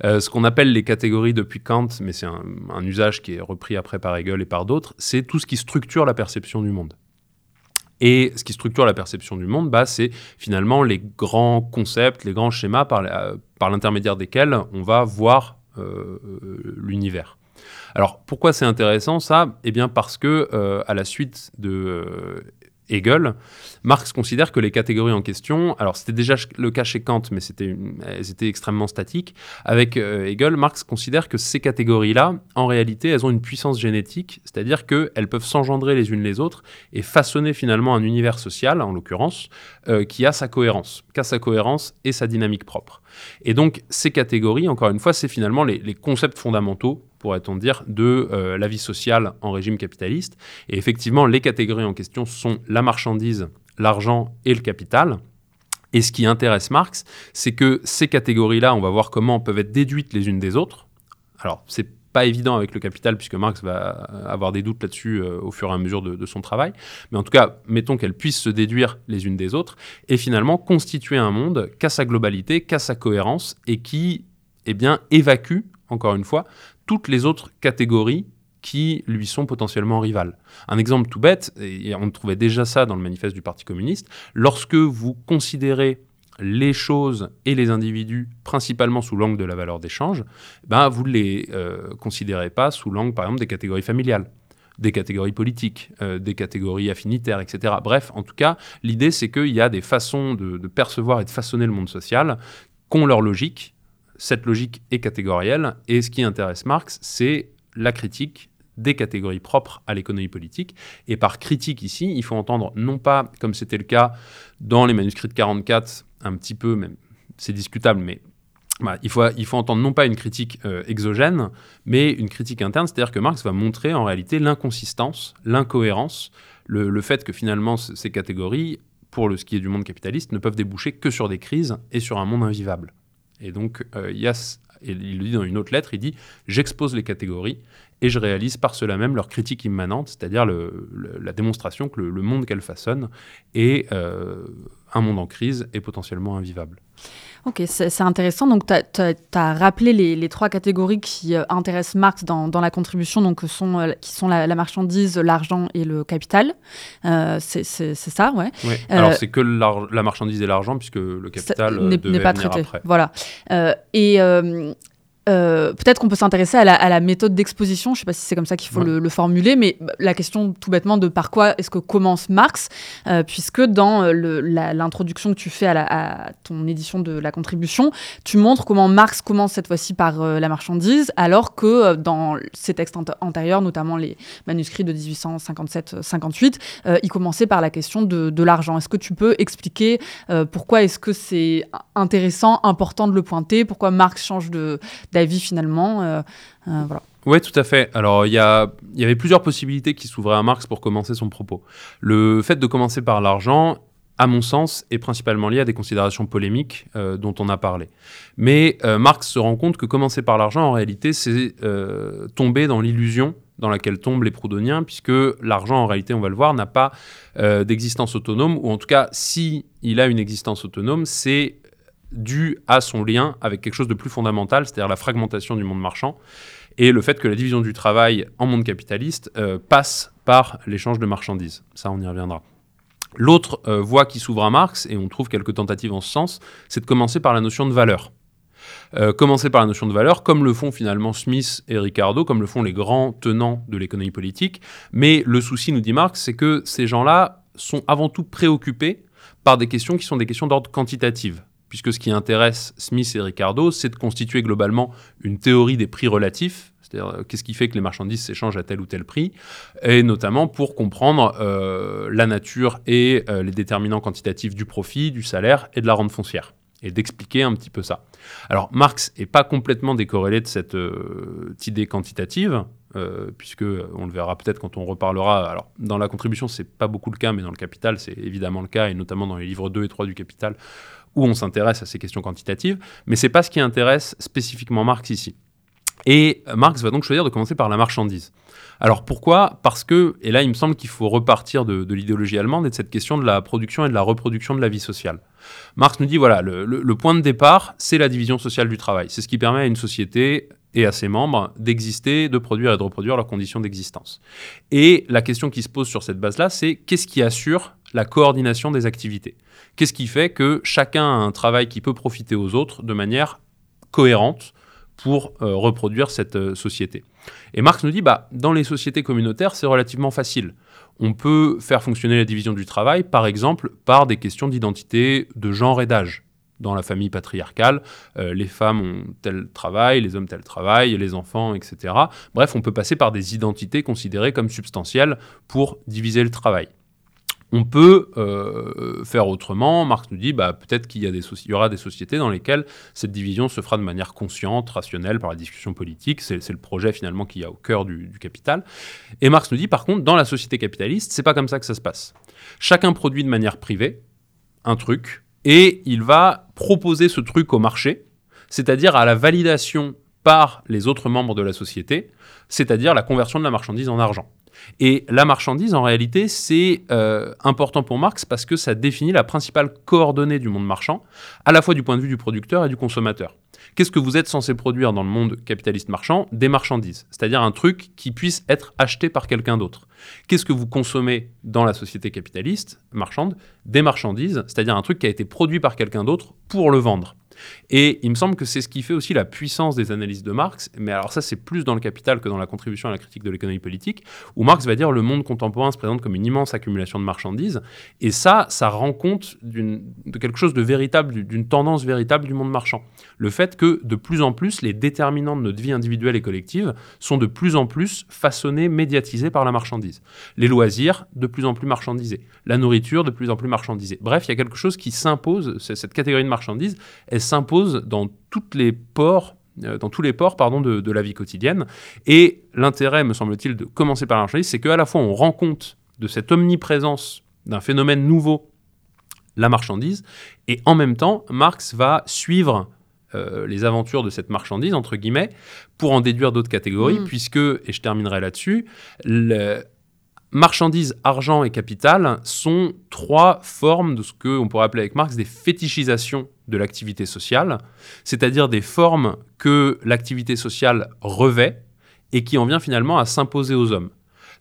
Ce qu'on appelle les catégories depuis Kant, mais c'est un, un usage qui est repris après par Hegel et par d'autres, c'est tout ce qui structure la perception du monde. Et ce qui structure la perception du monde, bah, c'est finalement les grands concepts, les grands schémas par, la- par l'intermédiaire desquels on va voir euh, l'univers. Alors pourquoi c'est intéressant ça? Eh bien parce que euh, à la suite de euh, Hegel, Marx considère que les catégories en question, alors c'était déjà le cas chez Kant, mais c'était elles étaient extrêmement statiques. Avec euh, Hegel, Marx considère que ces catégories-là, en réalité, elles ont une puissance génétique, c'est-à-dire qu'elles peuvent s'engendrer les unes les autres et façonner finalement un univers social, en l'occurrence, qui a sa cohérence, qui a sa cohérence et sa dynamique propre. Et donc ces catégories, encore une fois, c'est finalement les, concepts fondamentaux, pourrait-on dire, de euh, la vie sociale en régime capitaliste. Et effectivement, les catégories en question sont la marchandise, l'argent et le capital. Et ce qui intéresse Marx, c'est que ces catégories-là, on va voir comment peuvent être déduites les unes des autres. Alors, c'est pas évident avec le capital, puisque Marx va avoir des doutes là-dessus euh, au fur et à mesure de, son travail. Mais en tout cas, mettons qu'elles puissent se déduire les unes des autres et finalement constituer un monde qu'a sa globalité, qu'a sa cohérence et qui, eh évacue, encore une fois, toutes les autres catégories qui lui sont potentiellement rivales. Un exemple tout bête, et on trouvait déjà ça dans le manifeste du Parti communiste, lorsque vous considérez les choses et les individus principalement sous l'angle de la valeur d'échange, ben vous ne les euh, considérez pas sous l'angle, par exemple, des catégories familiales des catégories politiques, euh, des catégories affinitaires, etc. Bref, en tout cas, l'idée, c'est qu'il y a des façons de, de percevoir et de façonner le monde social qui ont leur logique. Cette logique est catégorielle, et ce qui intéresse Marx, c'est la critique des catégories propres à l'économie politique. Et par critique ici, il faut entendre non pas, comme c'était le cas dans les manuscrits de 44, un petit peu, même c'est discutable, mais il, faut, il faut entendre non pas une critique euh, exogène, mais une critique interne, c'est-à-dire que Marx va montrer en réalité l'inconsistance, l'incohérence, le, fait que finalement ces catégories, pour le, ce qui est du monde capitaliste, ne peuvent déboucher que sur des crises et sur un monde invivable. Et donc, euh, il y a, et il le dit dans une autre lettre, il dit « J'expose les catégories et je réalise par cela même leur critique immanente, c'est-à-dire la démonstration que le, le monde qu'elles façonnent est euh, un monde en crise et potentiellement invivable.
Ok, c'est intéressant. Donc, tu as, rappelé les, les trois catégories qui euh, intéressent Marx dans, dans la contribution, donc, sont, euh, qui sont la, la marchandise, l'argent et le capital. Euh, c'est ça, ouais.
Oui.
Euh,
Alors, c'est que la marchandise et l'argent, puisque le capital euh,
n'est pas traité.
après.
Voilà. Euh, et euh, peut-être qu'on peut s'intéresser à la, à la méthode d'exposition. Je ne sais pas si c'est comme ça qu'il faut
Ouais.
le, le formuler, mais la question tout bêtement de par quoi est-ce que commence Marx, euh, puisque dans euh, l'introduction que tu fais à, la- à ton édition de la contribution, tu montres comment Marx commence cette fois-ci par euh, la marchandise, alors que dans ses textes ant- antérieurs, notamment les manuscrits de 1857-58, euh, il commençait par la question de, de l'argent. Est-ce que tu peux expliquer pourquoi est-ce que c'est intéressant, important de le pointer? Pourquoi Marx change de- d'avis finalement euh, euh, voilà.
Oui, tout à fait. Alors, il y, y avait plusieurs possibilités qui s'ouvraient à Marx pour commencer son propos. Le fait de commencer par l'argent, à mon sens, est principalement lié à des considérations polémiques euh, dont on a parlé. Mais Marx se rend compte que commencer par l'argent, en réalité, c'est tomber dans l'illusion dans laquelle tombent les proudhoniens, puisque l'argent, en réalité, on va le voir, n'a pas d'existence autonome, ou en tout cas, si il a une existence autonome, c'est dû à son lien avec quelque chose de plus fondamental, c'est-à-dire la fragmentation du monde marchand et le fait que la division du travail en monde capitaliste euh, passe par l'échange de marchandises. Ça, on y reviendra. L'autre euh, voie qui s'ouvre à Marx, et on trouve quelques tentatives en ce sens, c'est de commencer par la notion de valeur. Euh, commencer par la notion de valeur, comme le font finalement Smith et Ricardo, comme le font les grands tenants de l'économie politique. Mais le souci, nous dit Marx, c'est que ces gens-là sont avant tout préoccupés par des questions qui sont des questions d'ordre quantitatif. Puisque ce qui intéresse Smith et Ricardo, c'est de constituer globalement une théorie des prix relatifs, c'est-à-dire euh, qu'est-ce qui fait que les marchandises s'échangent à tel ou tel prix, et notamment pour comprendre euh, la nature et euh, les déterminants quantitatifs du profit, du salaire et de la rente foncière et d'expliquer un petit peu ça. Alors Marx n'est pas complètement décorrélé de cette idée quantitative, puisque on le verra peut-être quand on reparlera. Alors dans la contribution c'est pas beaucoup le cas, mais dans le capital c'est évidemment le cas, et notamment dans les livres 2 et 3 du capital où on s'intéresse à ces questions quantitatives. Mais c'est pas ce qui intéresse spécifiquement Marx ici. Et Marx va donc choisir de commencer par la marchandise. Alors pourquoi? Parce que, et là il me semble qu'il faut repartir de, l'idéologie allemande et de cette question de la production et de la reproduction de la vie sociale. Marx nous dit, voilà, le, point de départ, c'est la division sociale du travail. C'est ce qui permet à une société et à ses membres d'exister, de produire et de reproduire leurs conditions d'existence. Et la question qui se pose sur cette base-là, c'est qu'est-ce qui assure la coordination des activités? Qu'est-ce qui fait que chacun a un travail qui peut profiter aux autres de manière cohérente pour euh, reproduire cette euh, société? Et Marx nous dit, bah, dans les sociétés communautaires, c'est relativement facile. On peut faire fonctionner la division du travail, par exemple, par des questions d'identité, de genre et d'âge. Dans la famille patriarcale, euh, les femmes ont tel travail, les hommes tel travail, les enfants, etc. Bref, on peut passer par des identités considérées comme substantielles pour diviser le travail. On peut euh, faire autrement. Marx nous dit bah, peut-être qu'il y, aura des sociétés dans lesquelles cette division se fera de manière consciente, rationnelle, par la discussion politique. C'est le projet finalement qui y a au cœur du, capital. Et Marx nous dit par contre, dans la société capitaliste, c'est pas comme ça que ça se passe. Chacun produit de manière privée un truc et il va proposer ce truc au marché, c'est-à-dire à la validation par les autres membres de la société, c'est-à-dire la conversion de la marchandise en argent. Et la marchandise, en réalité, c'est euh, important pour Marx parce que ça définit la principale coordonnée du monde marchand, à la fois du point de vue du producteur et du consommateur. Qu'est-ce que vous êtes censé produire dans le monde capitaliste marchand? Des marchandises, c'est-à-dire un truc qui puisse être acheté par quelqu'un d'autre. Qu'est-ce que vous consommez dans la société capitaliste marchande? Des marchandises, c'est-à-dire un truc qui a été produit par quelqu'un d'autre pour le vendre. Et il me semble que c'est ce qui fait aussi la puissance des analyses de Marx. Mais alors ça, c'est plus dans le Capital que dans la contribution à la critique de l'économie politique, où Marx va dire le monde contemporain se présente comme une immense accumulation de marchandises. Et ça, ça rend compte de quelque chose de véritable, d'une tendance véritable du monde marchand. Le fait que de plus en plus, les déterminants de notre vie individuelle et collective sont de plus en plus façonnés, médiatisés par la marchandise. Les loisirs, de plus en plus marchandisés. La nourriture, de plus en plus marchandisée. Bref, il y a quelque chose qui s'impose, cette catégorie de marchandises, elle s'impose dans toutes les ports euh, dans tous les ports pardon, de, la vie quotidienne. Et l'intérêt, me semble-t-il, de commencer par la marchandise, c'est qu'à la fois on rend compte de cette omniprésence d'un phénomène nouveau, la marchandise, et en même temps, Marx va suivre euh, les aventures de cette marchandise, entre guillemets, pour en déduire d'autres catégories, mm. puisque, et je terminerai là-dessus, marchandises, argent et capital sont trois formes de ce qu'on pourrait appeler avec Marx des fétichisations de l'activité sociale, c'est-à-dire des formes que l'activité sociale revêt et qui en vient finalement à s'imposer aux hommes.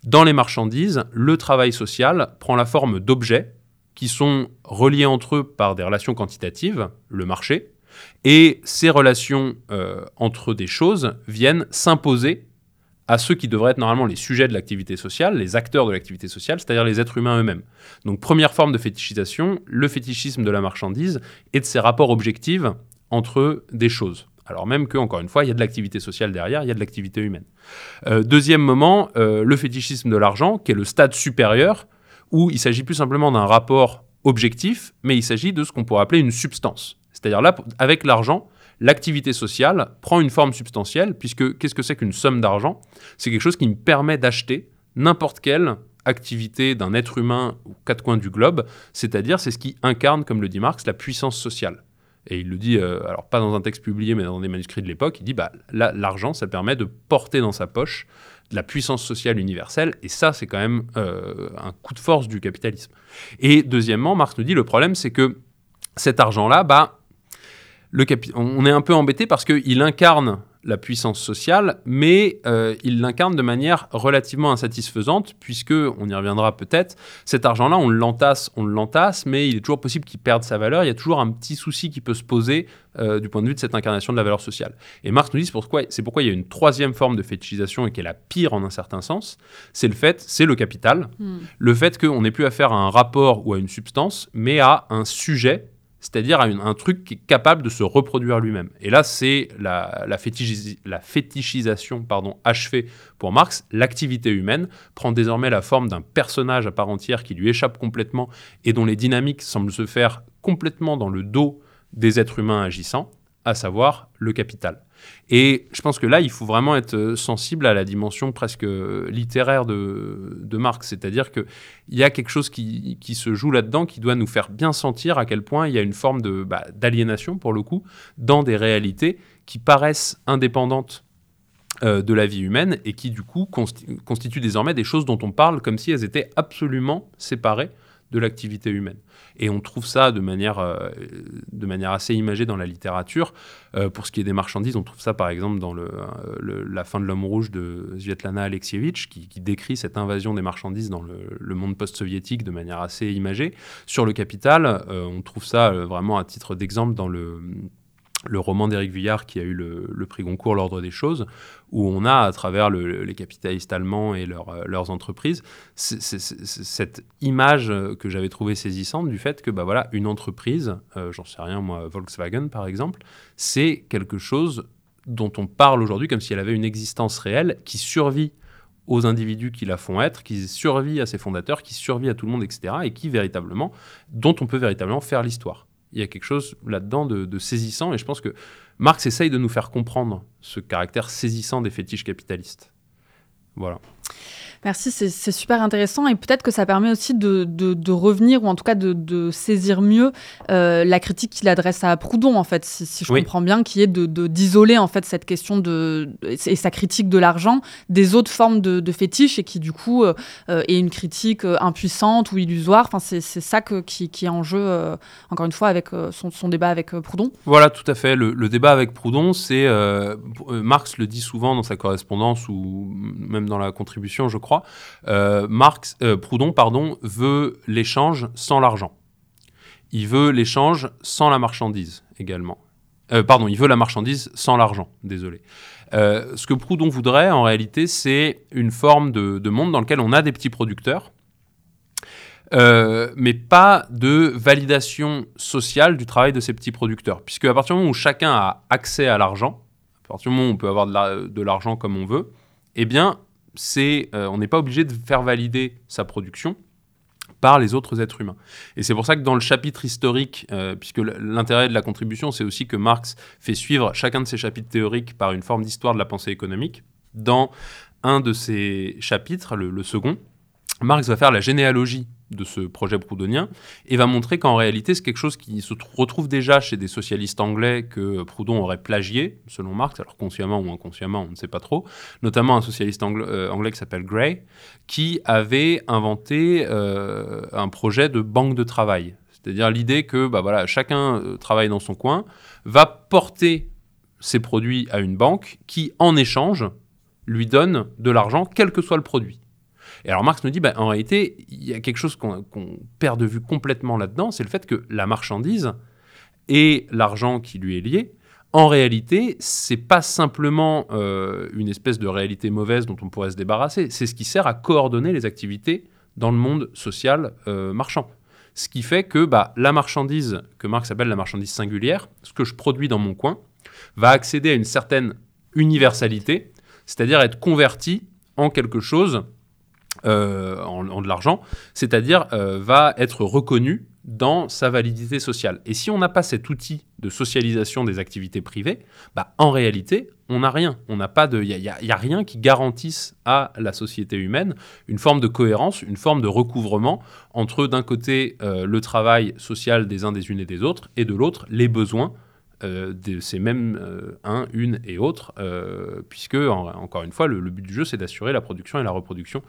Dans les marchandises, le travail social prend la forme d'objets qui sont reliés entre eux par des relations quantitatives, le marché, et ces relations euh, entre des choses viennent s'imposer à ceux qui devraient être normalement les sujets de l'activité sociale, les acteurs de l'activité sociale, c'est-à-dire les êtres humains eux-mêmes. Donc première forme de fétichisation, le fétichisme de la marchandise et de ses rapports objectifs entre des choses. Alors même que, encore une fois, il y a de l'activité sociale derrière, il y a de l'activité humaine. Euh, deuxième moment, euh, le fétichisme de l'argent, qui est le stade supérieur, où il s'agit plus simplement d'un rapport objectif, mais il s'agit de ce qu'on pourrait appeler une substance. C'est-à-dire là, avec l'argent, l'activité sociale prend une forme substantielle, puisque qu'est-ce que c'est qu'une somme d'argent? C'est quelque chose qui me permet d'acheter n'importe quelle activité d'un être humain aux quatre coins du globe, c'est-à-dire c'est ce qui incarne, comme le dit Marx, la puissance sociale. Et il le dit, euh, alors pas dans un texte publié, mais dans des manuscrits de l'époque, il dit, bah, l'argent, ça permet de porter dans sa poche la puissance sociale universelle, et ça, c'est quand même euh, un coup de force du capitalisme. Et deuxièmement, Marx nous dit, le problème, c'est que cet argent-là, bah, le capi- on est un peu embêté parce qu'il incarne la puissance sociale, mais euh, il l'incarne de manière relativement insatisfaisante, puisque, on y reviendra peut-être, cet argent-là, on l'entasse, on l'entasse, mais il est toujours possible qu'il perde sa valeur. Il y a toujours un petit souci qui peut se poser euh, du point de vue de cette incarnation de la valeur sociale. Et Marx nous dit c'est pourquoi, c'est pourquoi il y a une troisième forme de fétichisation et qui est la pire en un certain sens. C'est le fait, c'est le capital, le fait qu'on n'ait plus affaire à un rapport ou à une substance, mais à un sujet c'est-à-dire à un truc qui est capable de se reproduire lui-même. Et là, c'est la, la, fétichis- la fétichisation achevée pour Marx. L'activité humaine prend désormais la forme d'un personnage à part entière qui lui échappe complètement et dont les dynamiques semblent se faire complètement dans le dos des êtres humains agissants, à savoir le capital. Et je pense que là, il faut vraiment être euh, sensible à la dimension presque euh, littéraire de, Marx, c'est-à-dire qu'il y a quelque chose qui, se joue là-dedans qui doit nous faire bien sentir à quel point il y a une forme bah, d'aliénation, pour le coup, dans des réalités qui paraissent indépendantes euh, de la vie humaine et qui, du coup, consti- constituent désormais des choses dont on parle comme si elles étaient absolument séparées de l'activité humaine. Et on trouve ça de manière, euh, de manière assez imagée dans la littérature. Euh, pour ce qui est des marchandises, on trouve ça par exemple dans le, euh, le- La fin de l'homme rouge de Svetlana Alexievitch, qui, qui décrit cette invasion des marchandises dans le, le monde post-soviétique de manière assez imagée. Sur le capital, euh, on trouve ça euh, vraiment à titre d'exemple dans le le roman d'Éric Vuillard qui a eu le, prix Goncourt, L'Ordre des choses, où on a, à travers le- les capitalistes allemands et euh, leurs entreprises, cette image que j'avais trouvée saisissante du fait que bah voilà, une entreprise, euh, j'en sais rien moi, Volkswagen par exemple, c'est quelque chose dont on parle aujourd'hui comme si elle avait une existence réelle qui survit aux individus qui la font être, qui survit à ses fondateurs, qui survit à tout le monde, etc., et qui véritablement, dont on peut véritablement faire l'histoire. Il y a quelque chose là-dedans de, saisissant, et je pense que Marx essaye de nous faire comprendre ce caractère saisissant des fétiches capitalistes. Voilà.
Merci, c'est super intéressant et peut-être que ça permet aussi de, de- de revenir ou en tout cas de, de saisir mieux euh, la critique qu'il adresse à Proudhon en fait, si, si je
Oui.
comprends bien, qui est de d'isoler en fait cette question de et sa critique de l'argent des autres formes de, fétiches et qui du coup euh, euh, est une critique impuissante ou illusoire. Enfin, c'est ça que, qui, qui est en jeu euh, encore une fois avec son, son débat avec Proudhon.
Voilà, tout à fait. Le, le débat avec Proudhon, c'est. Marx le dit souvent dans sa correspondance ou même dans la contribution, je crois. Euh, Marx, euh, Proudhon, pardon, veut l'échange sans l'argent. Il veut l'échange sans la marchandise également. Euh, pardon, il veut la marchandise sans l'argent, désolé. Ce que Proudhon voudrait, en réalité, c'est une forme de, de monde dans lequel on a des petits producteurs, mais pas de validation sociale du travail de ces petits producteurs. Puisque à partir du moment où chacun a accès à l'argent, à partir du moment où on peut avoir de l'argent comme on veut, eh bien, c'est, euh, on n'est pas obligé de faire valider sa production par les autres êtres humains. Et c'est pour ça que dans le chapitre historique, euh, puisque l'intérêt de la contribution, c'est aussi que Marx fait suivre chacun de ses chapitres théoriques par une forme d'histoire de la pensée économique, dans un de ces chapitres, le second, Marx va faire la généalogie de ce projet proudhonien et va montrer qu'en réalité, c'est quelque chose qui se tr- retrouve déjà chez des socialistes anglais que Proudhon aurait plagié, selon Marx, alors consciemment ou inconsciemment, on ne sait pas trop, notamment un socialiste euh, anglais qui s'appelle Gray, qui avait inventé euh, un projet de banque de travail. C'est-à-dire l'idée que bah, voilà, chacun euh, travaille dans son coin, va porter ses produits à une banque qui, en échange, lui donne de l'argent, quel que soit le produit. Et alors Marx nous dit, bah, en réalité, il y a quelque chose qu'on perd de vue complètement là-dedans, c'est le fait que la marchandise et l'argent qui lui est lié, en réalité, c'est pas simplement euh, une espèce de réalité mauvaise dont on pourrait se débarrasser, c'est ce qui sert à coordonner les activités dans le monde social euh, marchand. Ce qui fait que bah, la marchandise, que Marx appelle la marchandise singulière, ce que je produis dans mon coin, va accéder à une certaine universalité, c'est-à-dire être converti en quelque chose euh, en, de l'argent, c'est-à-dire euh, va être reconnu dans sa validité sociale. Et si on n'a pas cet outil de socialisation des activités privées, bah, en réalité, on n'a rien. On n'a pas de, il y, a- y a- y a rien qui garantisse à la société humaine une forme de cohérence, une forme de recouvrement entre d'un côté euh, le travail social des uns des unes et des autres, et de l'autre les besoins euh, de ces mêmes euh, uns, une et autres, euh, puisque en- encore une fois, le, but du jeu, c'est d'assurer la production et la reproduction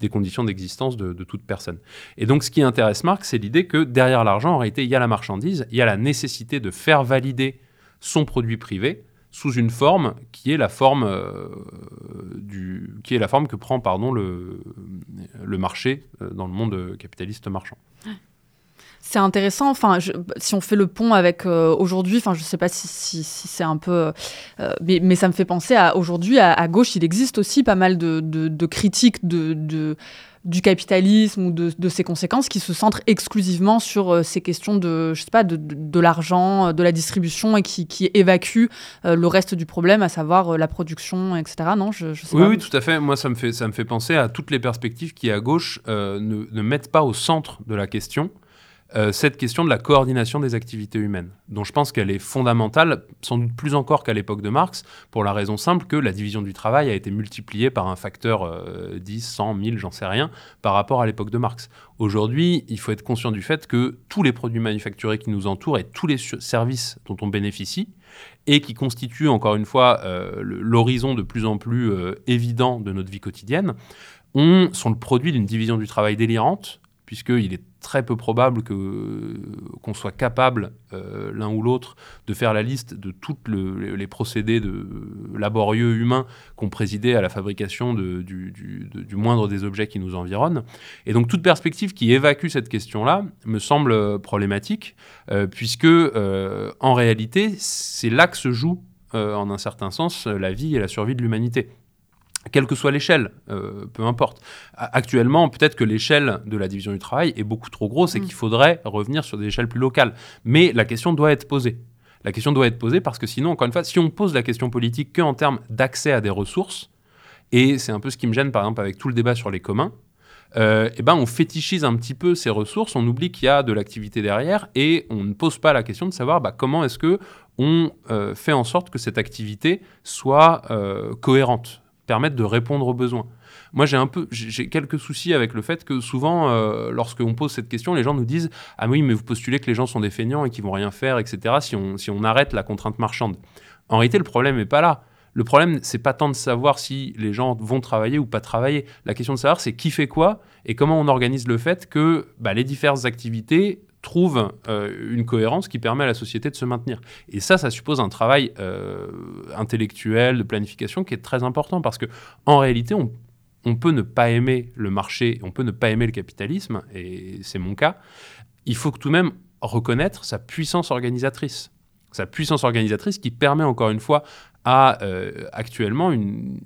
des conditions d'existence de, toute personne. Et donc, ce qui intéresse Marx, c'est l'idée que derrière l'argent, en réalité, il y a la marchandise, il y a la nécessité de faire valider son produit privé sous une forme qui est la forme, euh, qui est la forme que prend pardon, le, marché euh, dans le monde capitaliste marchand.
C'est intéressant. Enfin, si on fait le pont avec euh, aujourd'hui, enfin, je sais pas si, si, c'est un peu, mais, mais, ça me fait penser à aujourd'hui à, gauche, il existe aussi pas mal de, de, de critiques de, de du capitalisme ou de, ses conséquences qui se centrent exclusivement sur euh, ces questions de, je sais pas, de, de l'argent, euh, de la distribution et qui, qui évacuent euh, le reste du problème, à savoir la production, etc. Non, je, je sais
oui,
pas.
oui, tout à fait. Moi, ça me fait, ça me fait penser à toutes les perspectives qui, à gauche, ne, ne, mettent pas au centre de la question euh, cette question de la coordination des activités humaines, dont je pense qu'elle est fondamentale, sans doute plus encore qu'à l'époque de Marx, pour la raison simple que la division du travail a été multipliée par un facteur 10, 100, 1000, j'en sais rien, par rapport à l'époque de Marx. Aujourd'hui, il faut être conscient du fait que tous les produits manufacturés qui nous entourent et tous les services dont on bénéficie, et qui constituent encore une fois euh, l'horizon de plus en plus euh, évident de notre vie quotidienne, on, sont le produit d'une division du travail délirante, puisqu'il est très peu probable qu'on soit capable, euh, l'un ou l'autre, de faire la liste de tous les procédés laborieux humains qu'on présidait à la fabrication du, moindre des objets qui nous environnent. Et donc toute perspective qui évacue cette question-là me semble problématique, euh, puisque euh, en réalité, c'est là que se joue, en un certain sens, la vie et la survie de l'humanité quelle que soit l'échelle, euh, peu importe. Actuellement, peut-être que l'échelle de la division du travail est beaucoup trop grosse et mm. qu'il faudrait revenir sur des échelles plus locales. Mais la question doit être posée. La question doit être posée parce que sinon, encore une fois, si on pose la question politique qu'en termes d'accès à des ressources, et c'est un peu ce qui me gêne par exemple avec tout le débat sur les communs, euh, eh ben on fétichise un petit peu ces ressources, on oublie qu'il y a de l'activité derrière et on ne pose pas la question de savoir bah, comment est-ce que on euh, fait en sorte que cette activité soit cohérente permettre de répondre aux besoins. Moi, j'ai un peu, j'ai quelques soucis avec le fait que souvent, euh, lorsqu'on pose cette question, les gens nous disent ah oui, mais vous postulez que les gens sont des feignants et qu'ils vont rien faire, etc. Si on si on arrête la contrainte marchande. En réalité, le problème n'est pas là. Le problème, c'est pas tant de savoir si les gens vont travailler ou pas travailler. La question de savoir, c'est qui fait quoi et comment on organise le fait que bah, les diverses activités trouve euh, une cohérence qui permet à la société de se maintenir. Et ça, ça suppose un travail euh, intellectuel, de planification qui est très important parce que en réalité, on, on peut ne pas aimer le marché, on peut ne pas aimer le capitalisme, et c'est mon cas. Il faut tout de même reconnaître sa puissance organisatrice. Sa puissance organisatrice qui permet encore une fois à euh, actuellement une,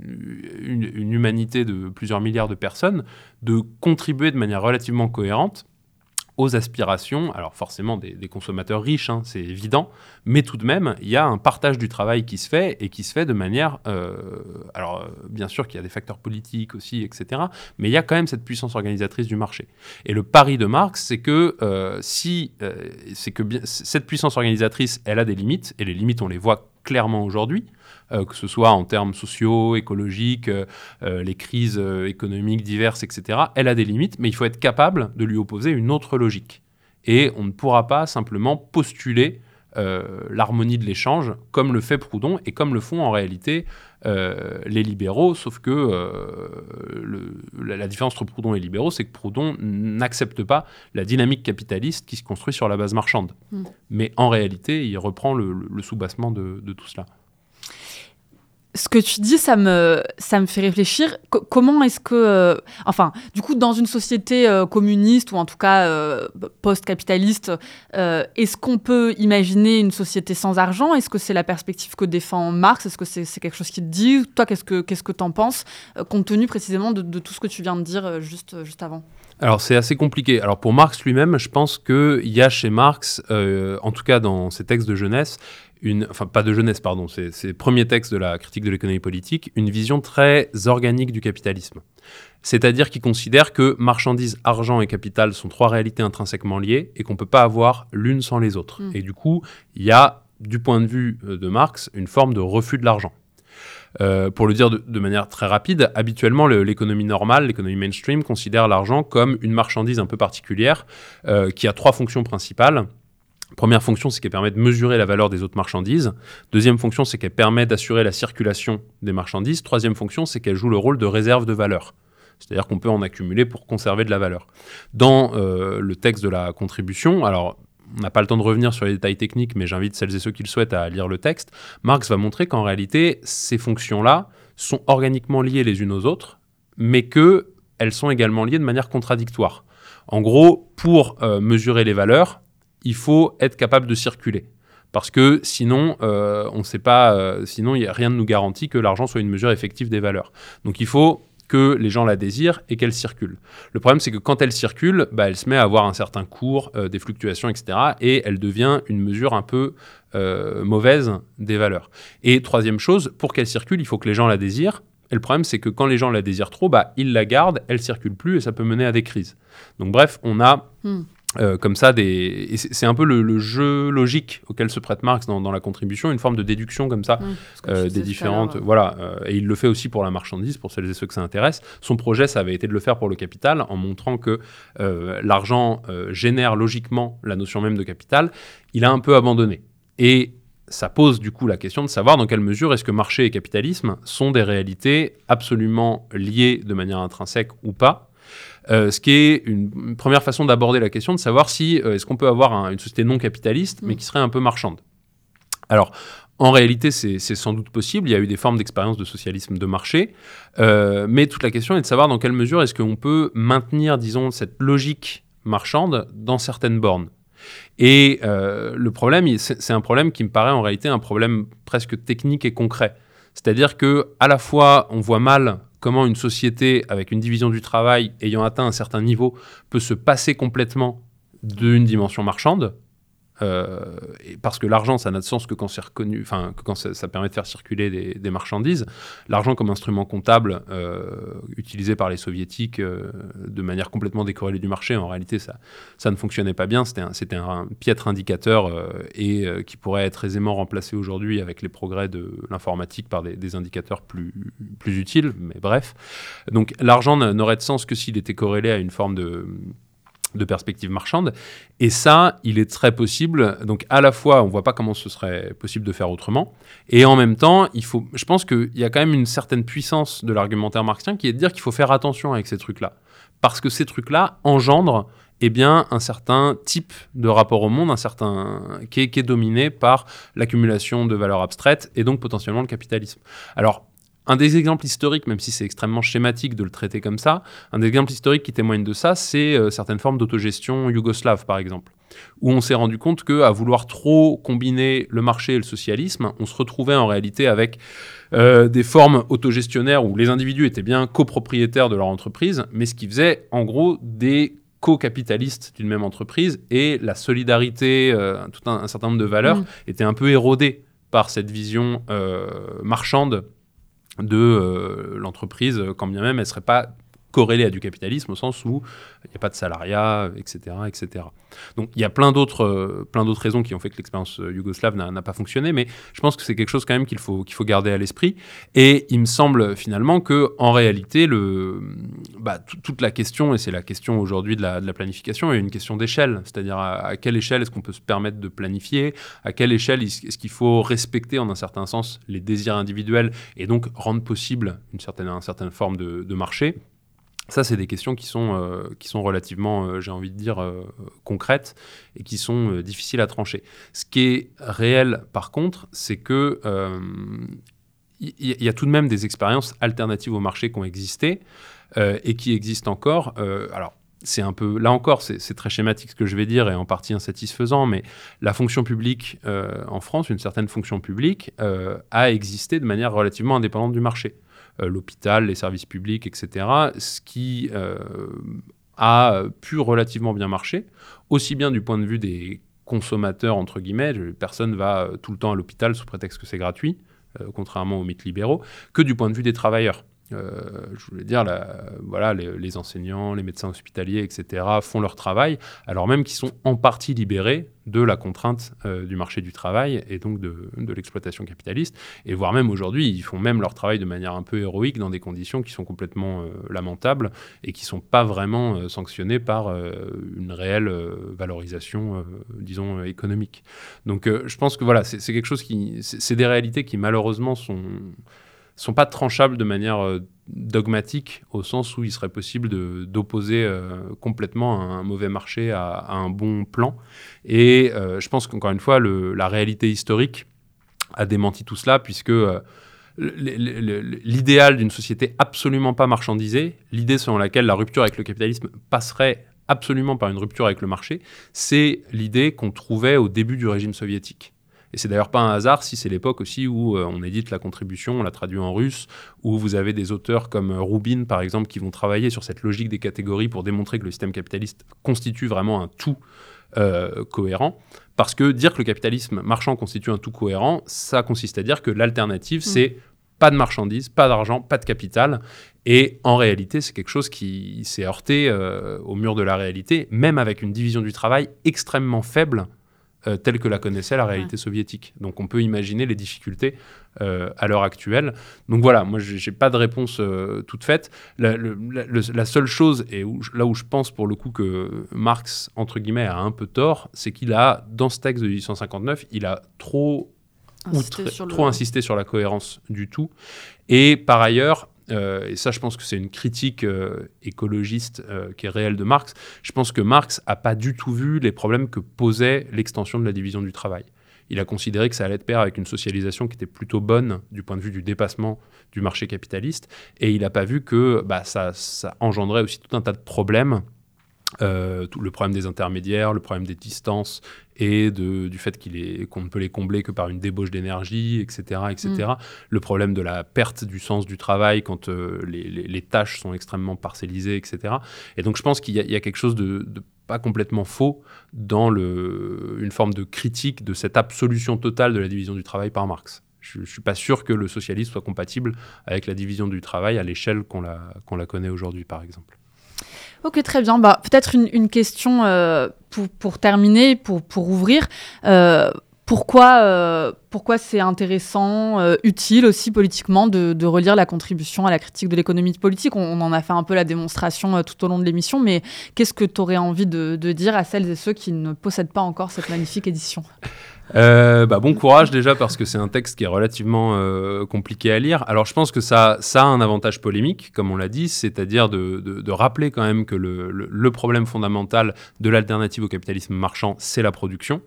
une, humanité de plusieurs milliards de personnes de contribuer de manière relativement cohérente aux aspirations, alors forcément des, consommateurs riches, hein, c'est évident, mais tout de même, il y a un partage du travail qui se fait et qui se fait de manière, euh, alors euh, bien sûr qu'il y a des facteurs politiques aussi, etc., mais il y a quand même cette puissance organisatrice du marché. Et le pari de Marx, c'est que euh, si, c'est que bien, cette puissance organisatrice, elle a des limites, et les limites, on les voit clairement aujourd'hui. Euh, que ce soit en termes sociaux, écologiques, euh, euh, les crises économiques diverses, etc., elle a des limites, mais il faut être capable de lui opposer une autre logique. Et on ne pourra pas simplement postuler l'harmonie de l'échange, comme le fait Proudhon et comme le font en réalité les libéraux, sauf que la, différence entre Proudhon et les libéraux, c'est que Proudhon n'accepte pas la dynamique capitaliste qui se construit sur la base marchande. Hmm. Mais en réalité, il reprend le, soubassement de, de tout cela
ce que tu dis, ça me, ça me fait réfléchir. comment est-ce que. Euh, enfin, du coup, dans une société euh, communiste ou en tout cas euh, post-capitaliste, est-ce qu'on peut imaginer une société sans argent? Est-ce que c'est la perspective que défend Marx? Est-ce que c'est quelque chose qui te dit? Toi, qu'est-ce que tu que en penses, compte tenu précisément de, de, tout ce que tu viens de dire juste, juste avant?
Alors c'est assez compliqué. Alors pour Marx lui-même, je pense qu'il y a chez Marx, en tout cas dans ses textes de jeunesse, une, enfin pas de jeunesse, pardon, c'est le premier texte de la critique de l'économie politique, une vision très organique du capitalisme. C'est-à-dire qu'il considère que marchandises, argent et capital sont trois réalités intrinsèquement liées et qu'on ne peut pas avoir l'une sans les autres. Mm. Et du coup, il y a, du point de vue euh, de Marx, une forme de refus de l'argent. Euh, pour le dire de, manière très rapide, habituellement l'économie normale, l'économie mainstream, considère l'argent comme une marchandise un peu particulière euh, qui a trois fonctions principales. Première fonction, c'est qu'elle permet de mesurer la valeur des autres marchandises. Deuxième fonction, c'est qu'elle permet d'assurer la circulation des marchandises. Troisième fonction, c'est qu'elle joue le rôle de réserve de valeur. C'est-à-dire qu'on peut en accumuler pour conserver de la valeur. Dans euh, le texte de la contribution, alors on n'a pas le temps de revenir sur les détails techniques, mais j'invite celles et ceux qui le souhaitent à lire le texte, Marx va montrer qu'en réalité, ces fonctions-là sont organiquement liées les unes aux autres, mais qu'elles sont également liées de manière contradictoire. En gros, pour euh, mesurer les valeurs, il faut être capable de circuler. Parce que sinon, euh, on sait pas, euh, sinon rien ne nous garantit que l'argent soit une mesure effective des valeurs. Donc il faut que les gens la désirent et qu'elle circule. Le problème, c'est que quand elle circule, bah, elle se met à avoir un certain cours, euh, des fluctuations, etc. Et elle devient une mesure un peu euh, mauvaise des valeurs. Et troisième chose, pour qu'elle circule, il faut que les gens la désirent. Et le problème, c'est que quand les gens la désirent trop, bah, ils la gardent, elle circule plus et ça peut mener à des crises. Donc bref, on a
Hmm.
Euh, comme ça des... C'est un peu le, le jeu logique auquel se prête Marx dans, dans la contribution, une forme de déduction comme ça euh, des différentes... Voilà, euh, et il le fait aussi pour la marchandise, pour celles et ceux que ça intéresse. Son projet, ça avait été de le faire pour le capital, en montrant que l'argent génère logiquement la notion même de capital. Il a un peu abandonné. Et ça pose du coup la question de savoir dans quelle mesure est-ce que marché et capitalisme sont des réalités absolument liées de manière intrinsèque ou pas. Euh, ce qui est une, une première façon d'aborder la question de savoir si euh, est-ce qu'on peut avoir un- une société non capitaliste mais
Mm.
qui serait un peu marchande. Alors, en réalité, c'est sans doute possible. Il y a eu des formes d'expérience de socialisme de marché. Euh, mais toute la question est de savoir dans quelle mesure est-ce qu'on peut maintenir, disons, cette logique marchande dans certaines bornes. Et euh, le problème, c'est un problème qui me paraît en réalité un problème presque technique et concret. C'est-à-dire que à la fois, on voit mal comment une société avec une division du travail ayant atteint un certain niveau peut se passer complètement d'une dimension marchande. Euh, parce que l'argent, ça n'a de sens que quand c'est reconnu, enfin, quand ça, permet de faire circuler des, marchandises. L'argent comme instrument comptable euh, utilisé par les soviétiques euh, de manière complètement décorrélée du marché, en réalité, ça, ne fonctionnait pas bien. C'était un, piètre indicateur et qui pourrait être aisément remplacé aujourd'hui avec les progrès de l'informatique par des, indicateurs plus, utiles. Mais bref. Donc l'argent n'aurait de sens que s'il était corrélé à une forme de de perspective marchande. Et ça, il est très possible. Donc, à la fois, on voit pas comment ce serait possible de faire autrement. Et en même temps, il faut, je pense qu'il y a quand même une certaine puissance de l'argumentaire marxien qui est de dire qu'il faut faire attention avec ces trucs-là. Parce que ces trucs-là engendrent eh bien, un certain type de rapport au monde, un certain qui est, qui est dominé par l'accumulation de valeurs abstraites et donc potentiellement le capitalisme. Alors, un des exemples historiques, même si c'est extrêmement schématique de le traiter comme ça, un des exemples historiques qui témoigne de ça, c'est euh, certaines formes d'autogestion yougoslave, par exemple, où on s'est rendu compte que à vouloir trop combiner le marché et le socialisme, on se retrouvait en réalité avec euh, des formes autogestionnaires où les individus étaient bien copropriétaires de leur entreprise, mais ce qui faisait en gros des co-capitalistes d'une même entreprise et la solidarité, euh, tout un, un certain nombre de valeurs
Mm.
étaient un peu érodées par cette vision marchande de euh, l'entreprise, quand bien même elle ne serait pas corrélée à du capitalisme au sens où il n'y a pas de salariat, etc. etc. Donc il y a plein d'autres euh, plein d'autres raisons qui ont fait que l'expérience euh, yougoslave n'a pas fonctionné, mais je pense que c'est quelque chose quand même qu'il faut, qu'il faut garder à l'esprit. Et il me semble finalement que en réalité, le, bah, tout- toute la question, et c'est la question aujourd'hui de la, planification, est une question d'échelle. C'est-à-dire à, quelle échelle est-ce qu'on peut se permettre de planifier? À quelle échelle est-ce qu'il faut respecter en un certain sens les désirs individuels et donc rendre possible une certaine, une certaine forme de marché? Ça, c'est des questions qui sont, euh, qui sont relativement, euh, j'ai envie de dire, euh, concrètes et qui sont difficiles à trancher. Ce qui est réel, par contre, c'est que il y, y a tout de même des expériences alternatives au marché qui ont existé et qui existent encore. Alors, c'est un peu, là encore, c'est très schématique ce que je vais dire et en partie insatisfaisant, mais la fonction publique en France, une certaine fonction publique, a existé de manière relativement indépendante du marché. Euh, L'hôpital, les services publics, etc. Ce qui euh, a pu relativement bien marcher, aussi bien du point de vue des consommateurs, entre guillemets, personne va euh, tout le temps à l'hôpital sous prétexte que c'est gratuit, contrairement aux mythes libéraux, que du point de vue des travailleurs. Euh, je voulais dire, voilà, les, enseignants, les médecins hospitaliers, etc., font leur travail, alors même qu'ils sont en partie libérés de la contrainte euh, du marché du travail et donc de, l'exploitation capitaliste. Et voire même aujourd'hui, ils font même leur travail de manière un peu héroïque dans des conditions qui sont complètement euh, lamentables et qui sont pas vraiment sanctionnées par une réelle valorisation, disons, économique. Donc je pense que voilà, c'est quelque chose qui... C'est des réalités qui malheureusement sont sont pas tranchables de manière euh, dogmatique au sens où il serait possible d'opposer complètement un mauvais marché à, un bon plan. Et je pense qu'encore une fois, la réalité historique a démenti tout cela, puisque l'idéal d'une société absolument pas marchandisée, l'idée selon laquelle la rupture avec le capitalisme passerait absolument par une rupture avec le marché, c'est l'idée qu'on trouvait au début du régime soviétique. Et c'est d'ailleurs pas un hasard si c'est l'époque aussi où euh, on édite la contribution, on la traduit en russe, où vous avez des auteurs comme euh, Rubin, par exemple, qui vont travailler sur cette logique des catégories pour démontrer que le système capitaliste constitue vraiment un tout euh, cohérent. Parce que dire que le capitalisme marchand constitue un tout cohérent, ça consiste à dire que l'alternative, mmh. c'est pas de marchandises, pas d'argent, pas de capital. Et en réalité, c'est quelque chose qui s'est heurté euh, au mur de la réalité, même avec une division du travail extrêmement faible, euh, telle que la connaissait la réalité soviétique. Donc on peut imaginer les difficultés euh, à l'heure actuelle. Donc voilà, moi, j'ai pas de réponse toute faite. La, la, seule chose, et là où je pense pour le coup que Marx, entre guillemets, a un peu tort, c'est qu'il a, dans ce texte de 1859, il a trop trop insister sur la cohérence du tout. Et par ailleurs, euh, et ça je pense que c'est une critique euh, écologiste euh, qui est réelle de Marx, je pense que Marx n'a pas du tout vu les problèmes que posait l'extension de la division du travail. Il a considéré que ça allait de pair avec une socialisation qui était plutôt bonne du point de vue du dépassement du marché capitaliste, et il n'a pas vu que bah, ça, ça engendrait aussi tout un tas de problèmes euh, tout le problème des intermédiaires, le problème des distances et de, du fait qu'on ne peut les combler que par une débauche d'énergie, etc. etc. Mm. Le problème de la perte du sens du travail quand euh, les, les, tâches sont extrêmement parcellisées, etc. Et donc je pense qu'il y, a quelque chose de, pas complètement faux dans le, une forme de critique de cette absolution totale de la division du travail par Marx. Je ne suis pas sûr que le socialisme soit compatible avec la division du travail à l'échelle qu'on la, qu'on la connaît aujourd'hui, par exemple.
Ok, très bien. Bah, Peut-être une, question euh, pour, pour, terminer, pour, pour ouvrir. Euh, pourquoi, euh, pourquoi c'est intéressant, utile aussi politiquement de, de, relire la contribution à la critique de l'économie politique? On, en a fait un peu la démonstration tout au long de l'émission, mais qu'est-ce que tu aurais envie de, de, dire à celles et ceux qui ne possèdent pas encore cette magnifique édition?
Euh, bah, bon courage déjà parce que c'est un texte qui est relativement euh, compliqué à lire. Alors je pense que ça, ça a un avantage polémique, comme on l'a dit, c'est-à-dire de, de, de, rappeler quand même que le, le, problème fondamental de l'alternative au capitalisme marchand, c'est la production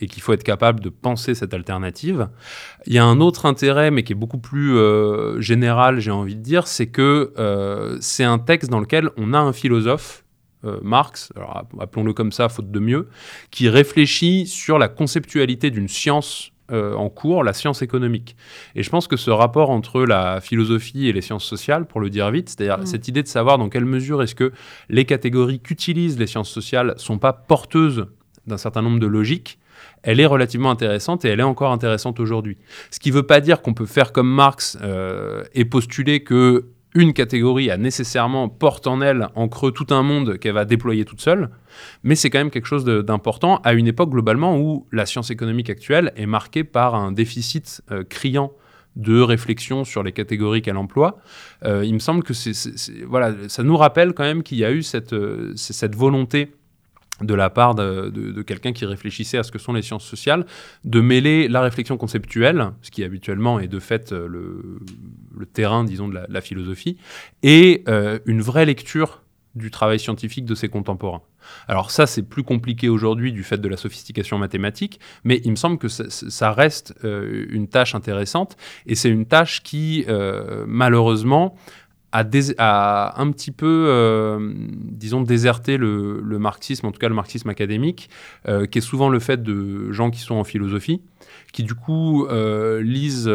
et qu'il faut être capable de penser cette alternative. Il y a un autre intérêt, mais qui est beaucoup plus euh, général, j'ai envie de dire, c'est que euh, c'est un texte dans lequel on a un philosophe, euh, Marx, appelons-le comme ça, faute de mieux, qui réfléchit sur la conceptualité d'une science euh, en cours, la science économique. Et je pense que ce rapport entre la philosophie et les sciences sociales, pour le dire vite, c'est-à-dire mm. cette idée de savoir dans quelle mesure est-ce que les catégories qu'utilisent les sciences sociales sont pas porteuses d'un certain nombre de logiques, elle est relativement intéressante et elle est encore intéressante aujourd'hui. Ce qui ne veut pas dire qu'on peut faire comme Marx euh, et postuler que une catégorie a nécessairement porte en elle en creux tout un monde qu'elle va déployer toute seule, mais c'est quand même quelque chose d'important à une époque globalement où la science économique actuelle est marquée par un déficit euh, criant de réflexion sur les catégories qu'elle emploie. Euh, il me semble que c'est, voilà, ça nous rappelle quand même qu'il y a eu cette, euh, cette volonté de la part de, quelqu'un qui réfléchissait à ce que sont les sciences sociales, de mêler la réflexion conceptuelle, ce qui habituellement est de fait euh, le, terrain, disons, de la, philosophie, et euh, une vraie lecture du travail scientifique de ses contemporains. Alors ça, c'est plus compliqué aujourd'hui du fait de la sophistication mathématique, mais il me semble que ça, reste euh, une tâche intéressante, et c'est une tâche qui, malheureusement, a, un petit peu, euh, disons, déserté le, marxisme, en tout cas le marxisme académique, euh, qui est souvent le fait de gens qui sont en philosophie, qui du coup euh, lisent,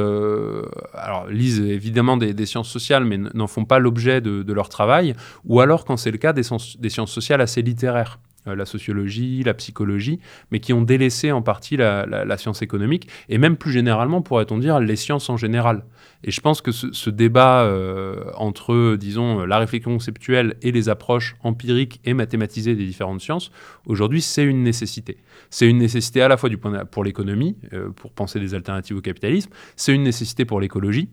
alors lisent évidemment des, sciences sociales, mais n'en font pas l'objet de, leur travail, ou alors quand c'est le cas des, des sciences sociales assez littéraires. Euh, la sociologie, la psychologie, mais qui ont délaissé en partie la, science économique, et même plus généralement, pourrait-on dire, les sciences en général. Et je pense que ce, débat euh, entre, disons, la réflexion conceptuelle et les approches empiriques et mathématisées des différentes sciences, aujourd'hui, c'est une nécessité. C'est une nécessité à la fois du point pour l'économie, euh, pour penser des alternatives au capitalisme, c'est une nécessité pour l'écologie,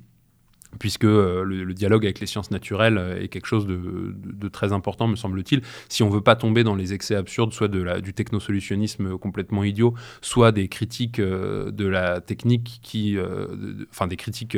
puisque euh, le, dialogue avec les sciences naturelles euh, est quelque chose de, très important, me semble-t-il, si on veut pas tomber dans les excès absurdes, soit de du technosolutionnisme complètement idiot, soit des critiques euh, de la technique qui, enfin des critiques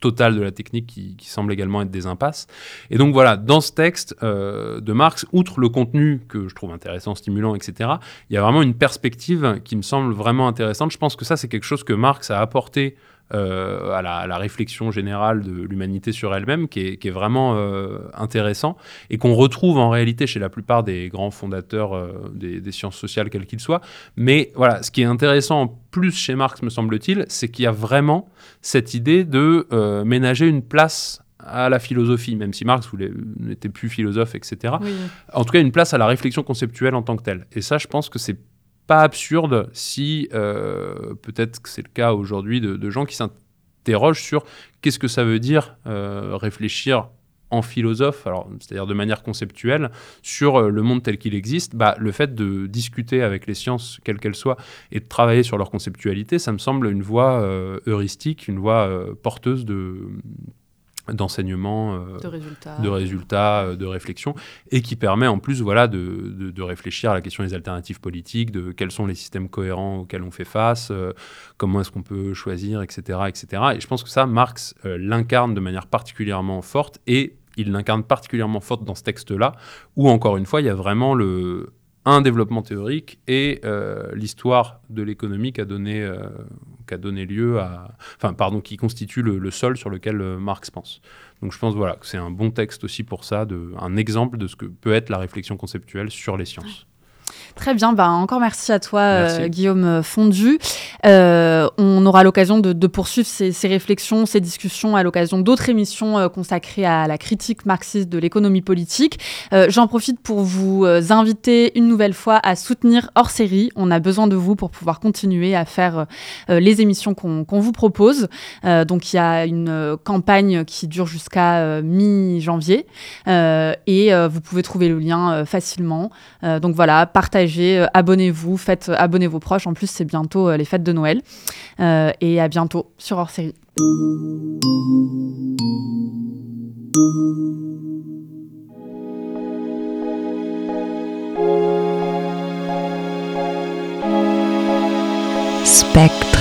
totale de la technique qui, qui, semble également être des impasses. Et donc voilà, dans ce texte de Marx, outre le contenu que je trouve intéressant, stimulant, etc., il y a vraiment une perspective qui me semble vraiment intéressante. Je pense que ça, c'est quelque chose que Marx a apporté euh, à, la, réflexion générale de l'humanité sur elle-même, qui est, vraiment euh, intéressant et qu'on retrouve en réalité chez la plupart des grands fondateurs euh, des, sciences sociales, quels qu'ils soient. Mais voilà, ce qui est intéressant en plus chez Marx, me semble-t-il, c'est qu'il y a vraiment cette idée de ménager une place à la philosophie, même si Marx n'était plus philosophe, etc. En tout cas, une place à la réflexion conceptuelle en tant que telle. Et ça, je pense que c'est pas absurde si, euh, peut-être que c'est le cas aujourd'hui de, gens qui s'interrogent sur qu'est-ce que ça veut dire euh, réfléchir en philosophe, c'est-à-dire de manière conceptuelle, sur euh, le monde tel qu'il existe, bah, le fait de discuter avec les sciences, quelles qu'elles soient, et de travailler sur leur conceptualité, ça me semble une voie heuristique, une voie porteuse de, d'enseignement,
euh, de résultats,
de, résultats euh, de réflexion, et qui permet en plus voilà, de, de, réfléchir à la question des alternatives politiques, de quels sont les systèmes cohérents auxquels on fait face, euh, comment est-ce qu'on peut choisir, etc., etc. Et je pense que ça, Marx l'incarne de manière particulièrement forte, et il l'incarne particulièrement forte dans ce texte-là, où encore une fois, il y a vraiment le, un développement théorique et l'histoire de l'économie qui a donné qui a donné lieu à, enfin pardon, qui constitue le, sol sur lequel euh, Marx pense. Donc je pense voilà que c'est un bon texte aussi pour ça, de, un exemple de ce que peut être la réflexion conceptuelle sur les sciences.
Très bien, bah, encore merci à toi euh, Guillaume Fondu. Euh, on aura l'occasion de, poursuivre ces, réflexions, ces discussions à l'occasion d'autres émissions euh, consacrées à la critique marxiste de l'économie politique. J'en profite pour vous inviter une nouvelle fois à soutenir hors série. On a besoin de vous pour pouvoir continuer à faire les émissions qu'on vous propose. donc il y a une campagne qui dure jusqu'à mi-janvier et vous pouvez trouver le lien facilement. donc voilà, partagez, euh, abonnez-vous, faites euh, abonnez vos proches. En plus, c'est bientôt euh, les fêtes de Noël. et à bientôt sur hors série. Spectre.